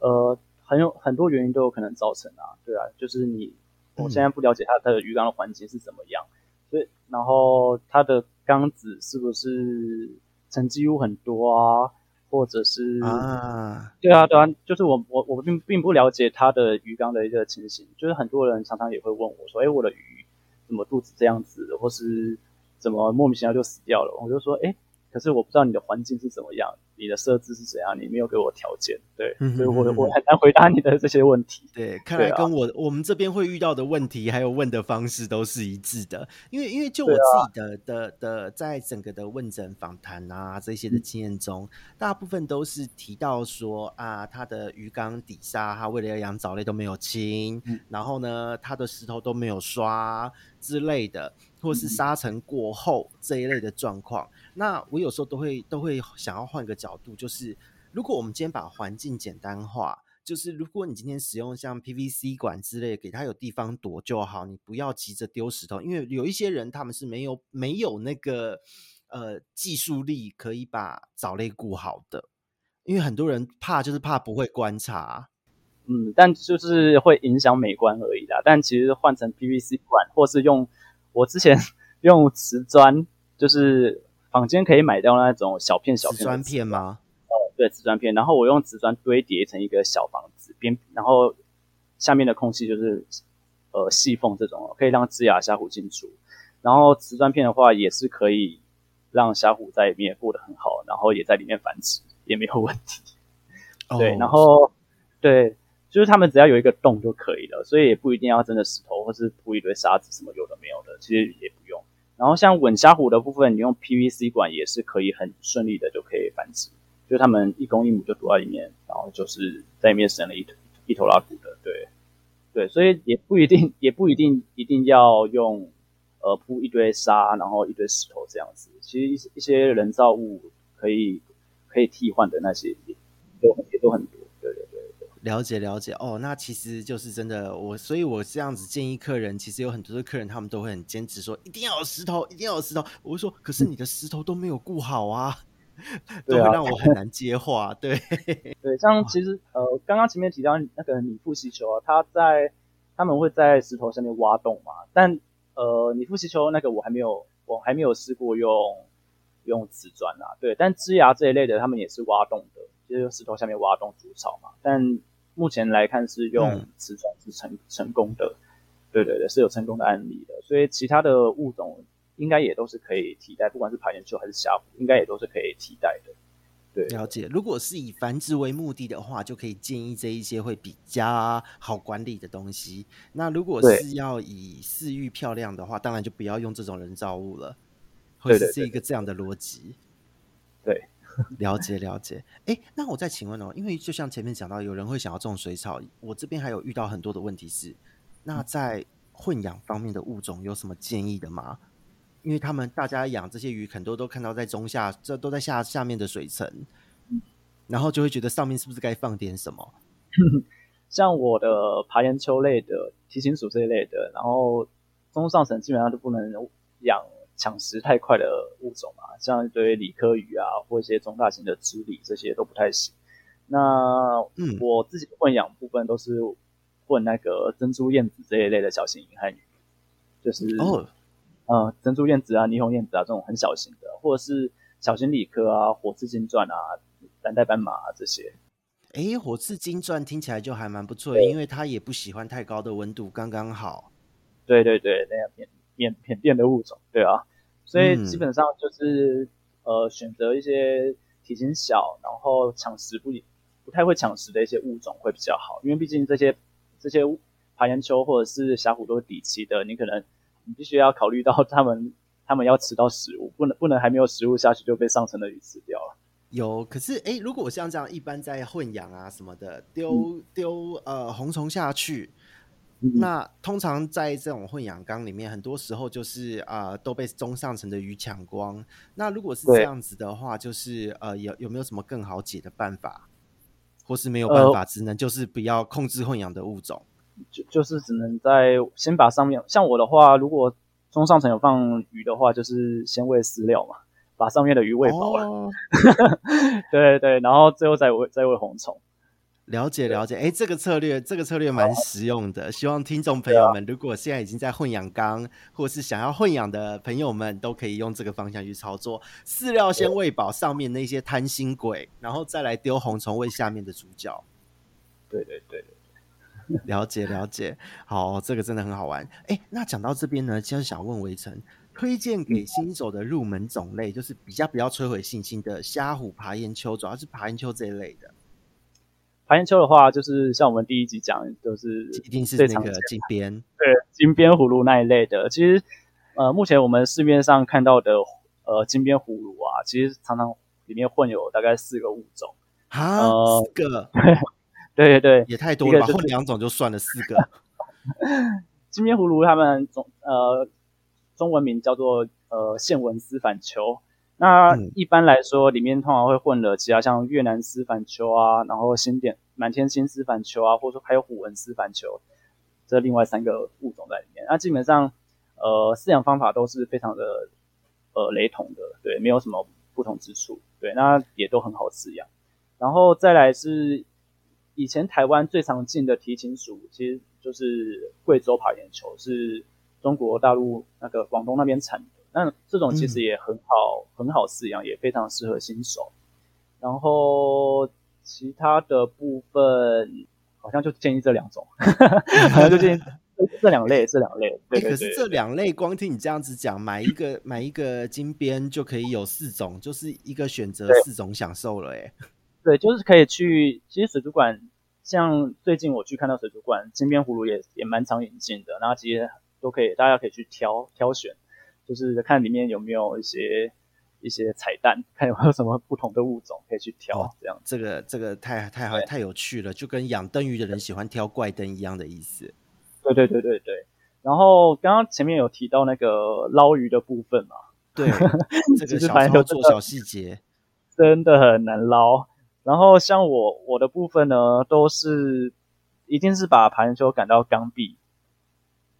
呃。很有很多原因都有可能造成啊，对啊，就是你我现在不了解它的鱼缸的环境是怎么样，所以然后它的缸子是不是沉积物很多啊？或者是啊，对啊，对啊，就是我我我并并不了解他的鱼缸的一个情形，就是很多人常常也会问我说，哎，我的鱼怎么肚子这样子，或是怎么莫名其妙就死掉了？我就说，哎。可是我不知道你的环境是怎么样，你的设置是怎样，你没有给我条件，对，所以我我很难回答你的这些问题。对，看来跟我、啊、我们这边会遇到的问题，还有问的方式都是一致的。因为因为就我自己的、啊、的的，在整个的问诊访谈啊这些的经验中，嗯、大部分都是提到说啊，他的鱼缸底下，他为了要养藻类都没有清，嗯、然后呢，他的石头都没有刷之类的。或是沙尘过后这一类的状况，嗯、那我有时候都会都会想要换个角度，就是如果我们今天把环境简单化，就是如果你今天使用像 PVC 管之类，给它有地方躲就好，你不要急着丢石头，因为有一些人他们是没有没有那个呃技术力可以把藻类顾好的，因为很多人怕就是怕不会观察，嗯，但就是会影响美观而已啦。但其实换成 PVC 管或是用。我之前 用瓷砖，就是坊间可以买到那种小片小片瓷砖片吗？哦，对，瓷砖片。然后我用瓷砖堆叠成一个小房子，边然后下面的空隙就是呃细缝这种，可以让枝芽虾虎进出。然后瓷砖片的话，也是可以让虾虎在里面过得很好，然后也在里面繁殖，也没有问题。哦、对，然后对。就是他们只要有一个洞就可以了，所以也不一定要真的石头或是铺一堆沙子什么有的没有的，其实也不用。然后像吻虾虎的部分，你用 PVC 管也是可以很顺利的就可以繁殖，就是他们一公一母就躲在里面，然后就是在里面生了一一头拉骨的，对对，所以也不一定也不一定一定要用呃铺一堆沙，然后一堆石头这样子。其实一些人造物可以可以替换的那些也都也都很多。了解了解哦，那其实就是真的我，所以我这样子建议客人，其实有很多的客人，他们都会很坚持说一定要有石头，一定要有石头。我会说，可是你的石头都没有固好啊，都会让我很 难接话。对、啊、对，对，像其实呃，刚刚前面提到那个拟富吸球啊，他在他们会在石头下面挖洞嘛，但呃，拟富吸球那个我还没有，我还没有试过用用瓷砖啊，对，但枝芽这一类的，他们也是挖洞的，就是石头下面挖洞筑巢嘛，但。目前来看是用瓷砖是成、嗯、成功的，对对对，是有成功的案例的，所以其他的物种应该也都是可以替代，不管是排岩鳅还是虾虎，应该也都是可以替代的。对，了解。如果是以繁殖为目的的话，就可以建议这一些会比较好管理的东西。那如果是要以饲育漂亮的话，当然就不要用这种人造物了。或者，是一个这样的逻辑。对。了解了解，哎、欸，那我再请问哦，因为就像前面讲到，有人会想要种水草，我这边还有遇到很多的问题是，那在混养方面的物种有什么建议的吗？因为他们大家养这些鱼，很多都看到在中下，这都在下下面的水层，然后就会觉得上面是不是该放点什么？像我的爬岩鳅类的、提琴鼠这一类的，然后中上层基本上都不能养。抢食太快的物种啊，像一堆理科鱼啊，或一些中大型的织鲤，这些都不太行。那我自己混养部分都是混那个珍珠燕子这一类的小型银汉鱼，就是哦，呃，珍珠燕子啊、霓虹燕子啊这种很小型的，或者是小型理科啊、火刺金钻啊、蓝带斑马啊这些。哎，火刺金钻听起来就还蛮不错，因为它也不喜欢太高的温度，刚刚好。对对对，那样偏。缅缅甸的物种，对啊，所以基本上就是、嗯、呃选择一些体型小，然后抢食不不太会抢食的一些物种会比较好，因为毕竟这些这些爬岩鳅或者是峡谷都是底栖的，你可能你必须要考虑到他们他们要吃到食物，不能不能还没有食物下去就被上层的鱼吃掉了。有，可是哎，如果像这样一般在混养啊什么的，丢丢呃红虫下去。那通常在这种混养缸里面，很多时候就是啊、呃、都被中上层的鱼抢光。那如果是这样子的话，就是呃有有没有什么更好解的办法，或是没有办法，只能就是不要控制混养的物种，就就是只能在先把上面，像我的话，如果中上层有放鱼的话，就是先喂饲料嘛，把上面的鱼喂饱了，对对，然后最后再喂再喂红虫。了解了解，哎，这个策略这个策略蛮实用的，希望听众朋友们如果现在已经在混养缸，或是想要混养的朋友们，都可以用这个方向去操作。饲料先喂饱上面那些贪心鬼，然后再来丢红虫喂下面的主角。对对对 了解了解，好，这个真的很好玩。哎，那讲到这边呢，其实想问围城，推荐给新手的入门种类，就是比较不要摧毁信心的虾虎、爬岩鳅，主要是爬岩鳅这一类的。爬岩鳅的话，就是像我们第一集讲，就是一定是那个金边，对，金边葫芦那一类的。其实，呃，目前我们市面上看到的，呃，金边葫芦啊，其实常常里面混有大概四个物种啊，呃、四个，对对对，也太多了吧？混两种就算了，四个。金边葫芦他们总呃中文名叫做呃线纹丝反鳅。那一般来说，里面通常会混了其他像越南丝反球啊，然后新点满天星丝反球啊，或者说还有虎纹丝反球，这另外三个物种在里面。那基本上，呃，饲养方法都是非常的呃雷同的，对，没有什么不同之处，对，那也都很好饲养。然后再来是以前台湾最常进的提琴属，其实就是贵州爬岩球，是中国大陆那个广东那边产的。那这种其实也很好，嗯、很好饲养，也非常适合新手。然后其他的部分好像就建议这两种，好像就建议这两类，这两类。对对对。可是这两类光听你这样子讲，买一个买一个金边就可以有四种，就是一个选择四种享受了哎。对，就是可以去。其实水族馆像最近我去看到水族馆，金边葫芦也也蛮常引进的，然后其实都可以，大家可以去挑挑选。就是看里面有没有一些一些彩蛋，看有没有什么不同的物种可以去挑，哦、这样。这个这个太太好太有趣了，就跟养灯鱼的人喜欢挑怪灯一样的意思。对对对对对。然后刚刚前面有提到那个捞鱼的部分嘛，对，这 个小操做小细节真的很难捞。然后像我我的部分呢，都是一定是把盘球赶到缸壁，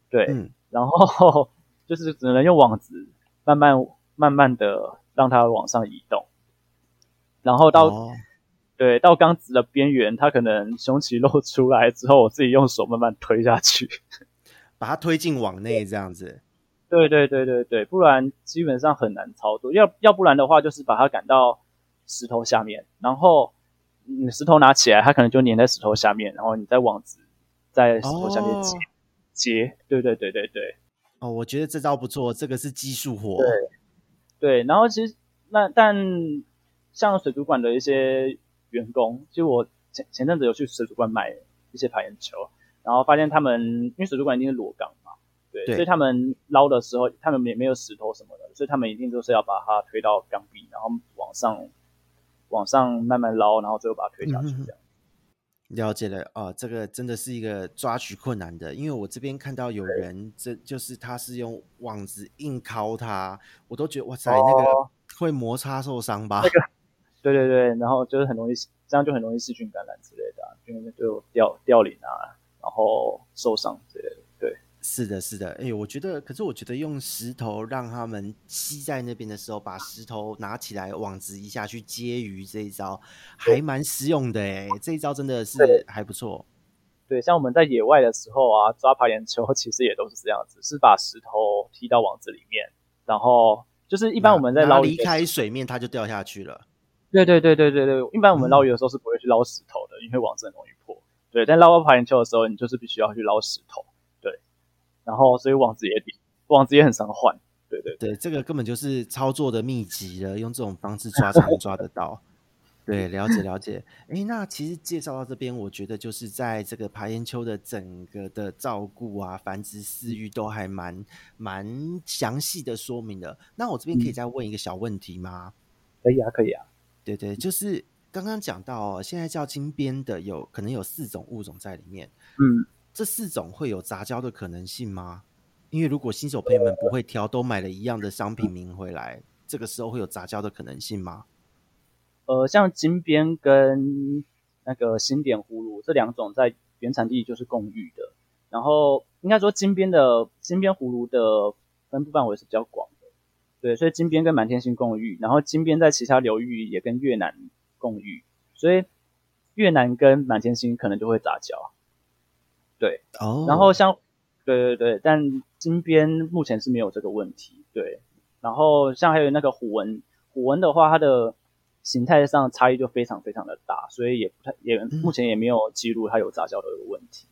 对，嗯、然后。就是只能用网子慢慢慢慢的让它往上移动，然后到、哦、对到缸子的边缘，它可能胸鳍露出来之后，我自己用手慢慢推下去，把它推进网内这样子。对对对对对，不然基本上很难操作。要要不然的话，就是把它赶到石头下面，然后你石头拿起来，它可能就粘在石头下面，然后你再网子在石头下面接、哦、接。对对对对对。哦，我觉得这招不错，这个是技术活。对，对，然后其实那但像水族馆的一些员工，其实我前前阵子有去水族馆买一些排烟球，然后发现他们因为水族馆一定是裸缸嘛，对，对，所以他们捞的时候，他们也没有石头什么的，所以他们一定都是要把它推到缸壁，然后往上往上慢慢捞，然后最后把它推下去这样。嗯了解了哦，这个真的是一个抓取困难的，因为我这边看到有人，这就是他是用网子硬敲它，我都觉得哇塞，哦、那个会摩擦受伤吧？那个，对对对，然后就是很容易，这样就很容易细菌感染之类的、啊，就就掉掉鳞啊，然后受伤之类的。是的，是的，哎、欸，我觉得，可是我觉得用石头让他们吸在那边的时候，把石头拿起来，网子一下去接鱼，这一招还蛮实用的，哎，这一招真的是还不错。对，像我们在野外的时候啊，抓爬岩鳅其实也都是这样子，是把石头踢到网子里面，然后就是一般我们在捞离开水面，它就掉下去了。对对对对对对，一般我们捞鱼的时候是不会去捞石头的，嗯、因为网子很容易破。对，但捞到爬岩鳅的时候，你就是必须要去捞石头。然后，所以网子也比网子也很常换，对对对，这个根本就是操作的秘籍了，用这种方式抓才能 抓得到。对，了解了解。哎，那其实介绍到这边，我觉得就是在这个爬岩鳅的整个的照顾啊、繁殖、饲育都还蛮蛮详细的说明的。那我这边可以再问一个小问题吗？可以啊，可以啊。对对，就是刚刚讲到哦，现在叫金边的有可能有四种物种在里面，嗯。这四种会有杂交的可能性吗？因为如果新手朋友们不会挑，都买了一样的商品名回来，这个时候会有杂交的可能性吗？呃，像金边跟那个新点葫芦这两种在原产地就是共育的，然后应该说金边的金边葫芦的分布范围是比较广的，对，所以金边跟满天星共育，然后金边在其他流域也跟越南共育，所以。越南跟满天星可能就会杂交。对，哦，然后像，对对对，但金边目前是没有这个问题。对，然后像还有那个虎纹，虎纹的话，它的形态上差异就非常非常的大，所以也不太也目前也没有记录它有杂交的问题。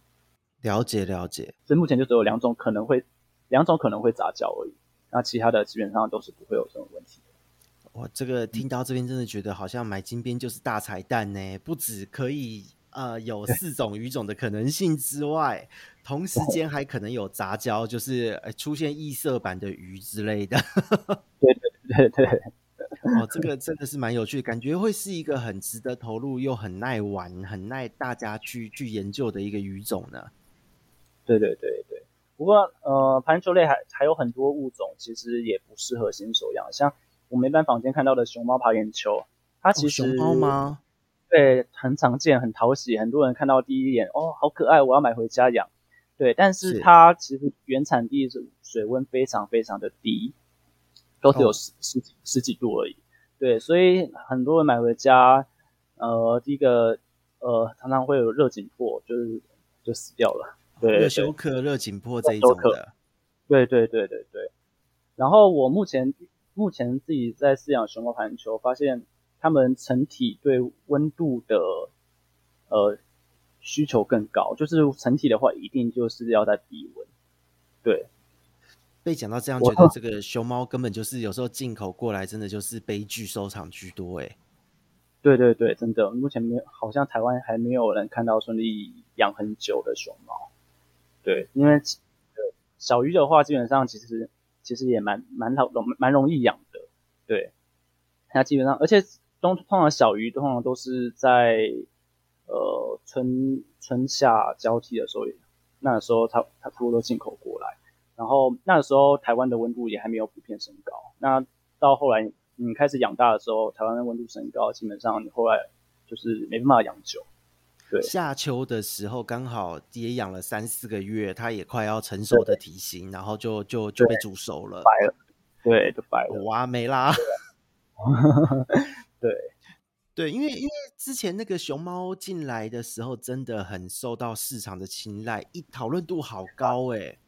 了解了解，所以目前就只有两种可能会，两种可能会杂交而已，那其他的基本上都是不会有这种问题的。哇，这个听到这边真的觉得好像买金边就是大彩蛋呢，不止可以呃有四种鱼种的可能性之外，同时间还可能有杂交，就是呃出现异色版的鱼之类的。对对对对，哦，这个真的是蛮有趣，感觉会是一个很值得投入又很耐玩、很耐大家去去研究的一个鱼种呢。对对对对，不过呃，盘球类还还有很多物种，其实也不适合新手养。像我们一般房间看到的熊猫爬岩球，它其实、哦、熊猫吗？对，很常见，很讨喜，很多人看到第一眼，哦，好可爱，我要买回家养。对，但是它其实原产地是水温非常非常的低，都是有十、哦、十几十几度而已。对，所以很多人买回家，呃，第一个呃，常常会有热紧迫，就是就死掉了。对，热休克、热紧迫这一种的，对对对对对。然后我目前目前自己在饲养熊猫盘球，发现它们成体对温度的呃需求更高，就是成体的话，一定就是要在低温。对，被讲到这样，觉得这个熊猫根本就是有时候进口过来，真的就是悲剧收场居多哎。对对对，真的，目前没有，好像台湾还没有人看到顺利养很久的熊猫。对，因为小鱼的话，基本上其实其实也蛮蛮好容蛮容易养的。对，它基本上，而且通通常小鱼通常都是在呃春春夏交替的时候，那个时候它它差不多都进口过来，然后那个时候台湾的温度也还没有普遍升高。那到后来你开始养大的时候，台湾的温度升高，基本上你后来就是没办法养久。对，夏秋的时候刚好也养了三四个月，它也快要成熟的体型，然后就就就被煮熟了，白了，对，就白了，哇，没啦。对对，因为因为之前那个熊猫进来的时候，真的很受到市场的青睐，一讨论度好高哎。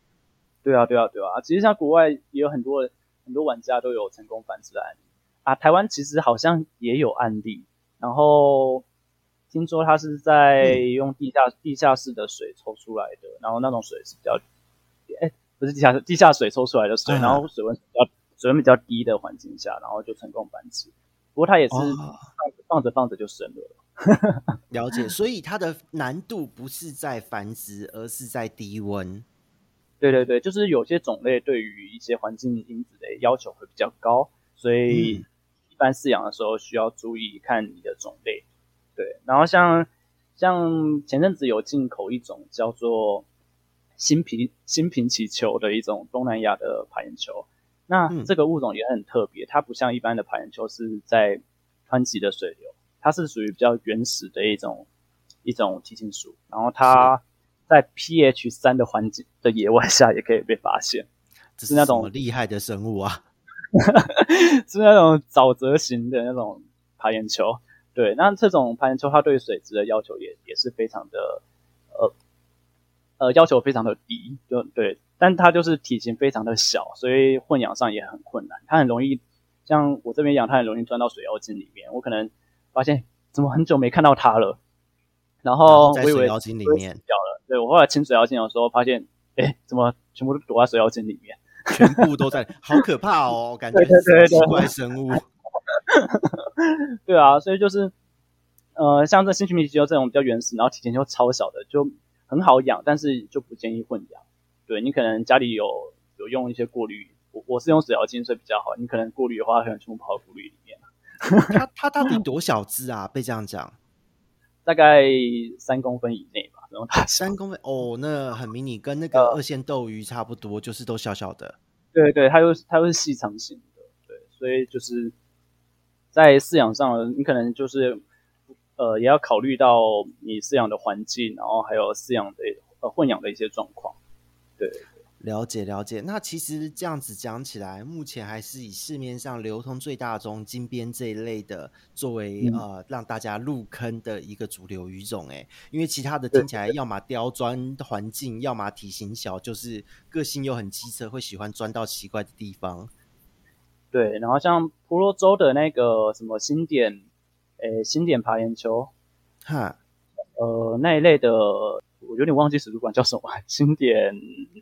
对啊，对啊，对啊，其实像国外也有很多很多玩家都有成功繁殖的案例啊，台湾其实好像也有案例，然后。听说它是在用地下、嗯、地下室的水抽出来的，然后那种水是比较，哎、欸，不是地下室，地下水抽出来的水，嗯、然后水温比较水温比较低的环境下，然后就成功繁殖。不过它也是放着放着就生了。了解，所以它的难度不是在繁殖，而是在低温。对对对，就是有些种类对于一些环境因子的要求会比较高，所以一般饲养的时候需要注意看你的种类。对，然后像像前阵子有进口一种叫做新平新平鳍球的一种东南亚的爬岩鳅，那这个物种也很特别，它不像一般的爬岩鳅是在湍急的水流，它是属于比较原始的一种一种体型属，然后它在 pH 三的环境的野外下也可以被发现，这是那种厉害的生物啊，是那种沼泽型的那种爬岩鳅。对，那这种爬岩鳅它对水质的要求也也是非常的，呃，呃，要求非常的低，就对，但它就是体型非常的小，所以混养上也很困难。它很容易，像我这边养，它很容易钻到水妖精里面。我可能发现怎么很久没看到它了，然后我以为水妖精里面掉了。对，我后来清水妖精的时候发现，哎，怎么全部都躲在水妖精里面？全部都在，好可怕哦，感觉 是奇怪生物。对啊，所以就是，呃，像这新平鳍鳅这种比较原始，然后体型又超小的，就很好养，但是就不建议混养。对，你可能家里有有用一些过滤，我我是用水疗精，所以比较好。你可能过滤的话，可能全部跑到过滤里面。它它到底多小只啊？被这样讲，大概三公分以内吧。然后它三公分哦，那很迷你，跟那个二线斗鱼差不多，就是都小小的。对对，它又它又是细长型的，对，所以就是。在饲养上，你可能就是，呃，也要考虑到你饲养的环境，然后还有饲养的呃混养的一些状况。对，了解了解，那其实这样子讲起来，目前还是以市面上流通最大宗金边这一类的作为、嗯、呃让大家入坑的一个主流鱼种哎，因为其他的听起来要么刁钻环境，要么体型小，就是个性又很机车，会喜欢钻到奇怪的地方。对，然后像婆罗洲的那个什么新点，诶，新点爬岩球，哈，呃那一类的。我有点忘记水族馆叫什么，新点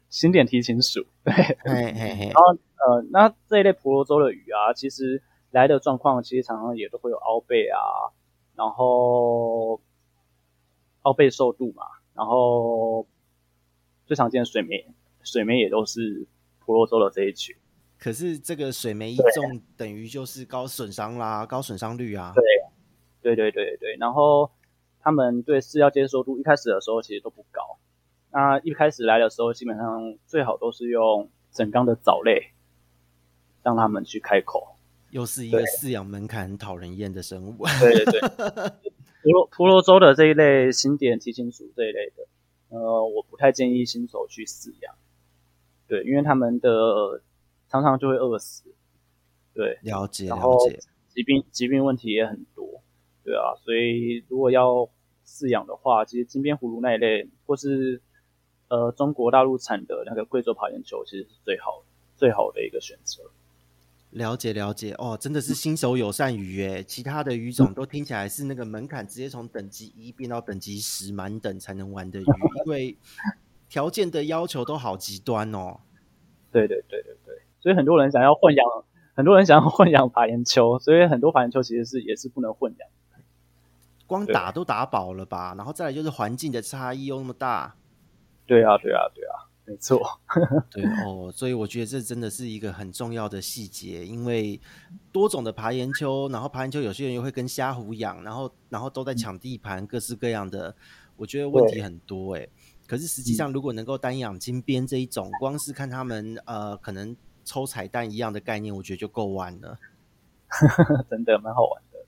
新点提琴鼠，对，嘿嘿嘿，然后呃，那这一类婆罗洲的鱼啊，其实来的状况其实常常也都会有凹背啊，然后凹背瘦肚嘛，然后最常见的水霉，水霉也都是婆罗洲的这一群。可是这个水霉一中，等于就是高损伤啦，高损伤率啊。对，对对对对，然后。他们对饲料接受度一开始的时候其实都不高，那一开始来的时候，基本上最好都是用整缸的藻类让他们去开口。又是一个饲养门槛很讨人厌的生物。对对对，婆 罗婆罗洲的这一类新点提琴鼠这一类的，呃，我不太建议新手去饲养。对，因为他们的常常就会饿死。对，了解了解。疾病疾病问题也很多。对啊，所以如果要饲养的话，其实金边葫芦那一类，或是呃中国大陆产的那个贵州爬岩球，其实是最好最好的一个选择。了解了解哦，真的是新手友善鱼诶，其他的鱼种都听起来是那个门槛直接从等级一变到等级十满等才能玩的鱼，因为条件的要求都好极端哦。对对对对对，所以很多人想要混养，很多人想要混养爬岩鳅，所以很多爬岩鳅其实是也是不能混养。光打都打饱了吧，然后再来就是环境的差异又那么大。对啊，对啊，对啊，没错。对哦，所以我觉得这真的是一个很重要的细节，因为多种的爬岩鳅，然后爬岩鳅有些人又会跟虾虎养，然后然后都在抢地盘，嗯、各式各样的，我觉得问题很多哎。可是实际上，如果能够单养金边这一种，光是看他们呃，可能抽彩蛋一样的概念，我觉得就够玩了。真的蛮好玩的。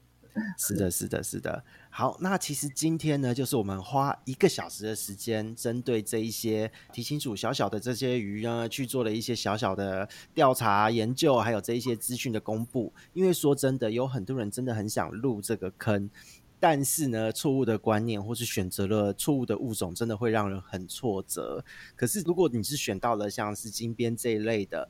是的，是的，是的。好，那其实今天呢，就是我们花一个小时的时间，针对这一些提清楚小小的这些鱼呢，去做了一些小小的调查研究，还有这一些资讯的公布。因为说真的，有很多人真的很想入这个坑，但是呢，错误的观念或是选择了错误的物种，真的会让人很挫折。可是如果你是选到了像是金边这一类的，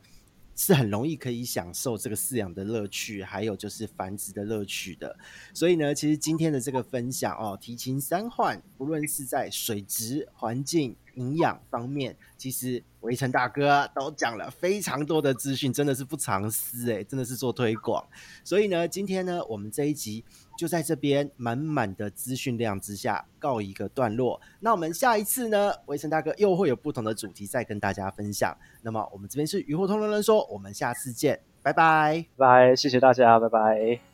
是很容易可以享受这个饲养的乐趣，还有就是繁殖的乐趣的。所以呢，其实今天的这个分享哦，提琴三换，不论是在水质、环境、营养方面，其实维城大哥都讲了非常多的资讯，真的是不藏私诶，真的是做推广。所以呢，今天呢，我们这一集。就在这边满满的资讯量之下，告一个段落。那我们下一次呢，维城大哥又会有不同的主题再跟大家分享。那么我们这边是鱼活通人人说，我们下次见，拜拜，拜拜，谢谢大家，拜拜。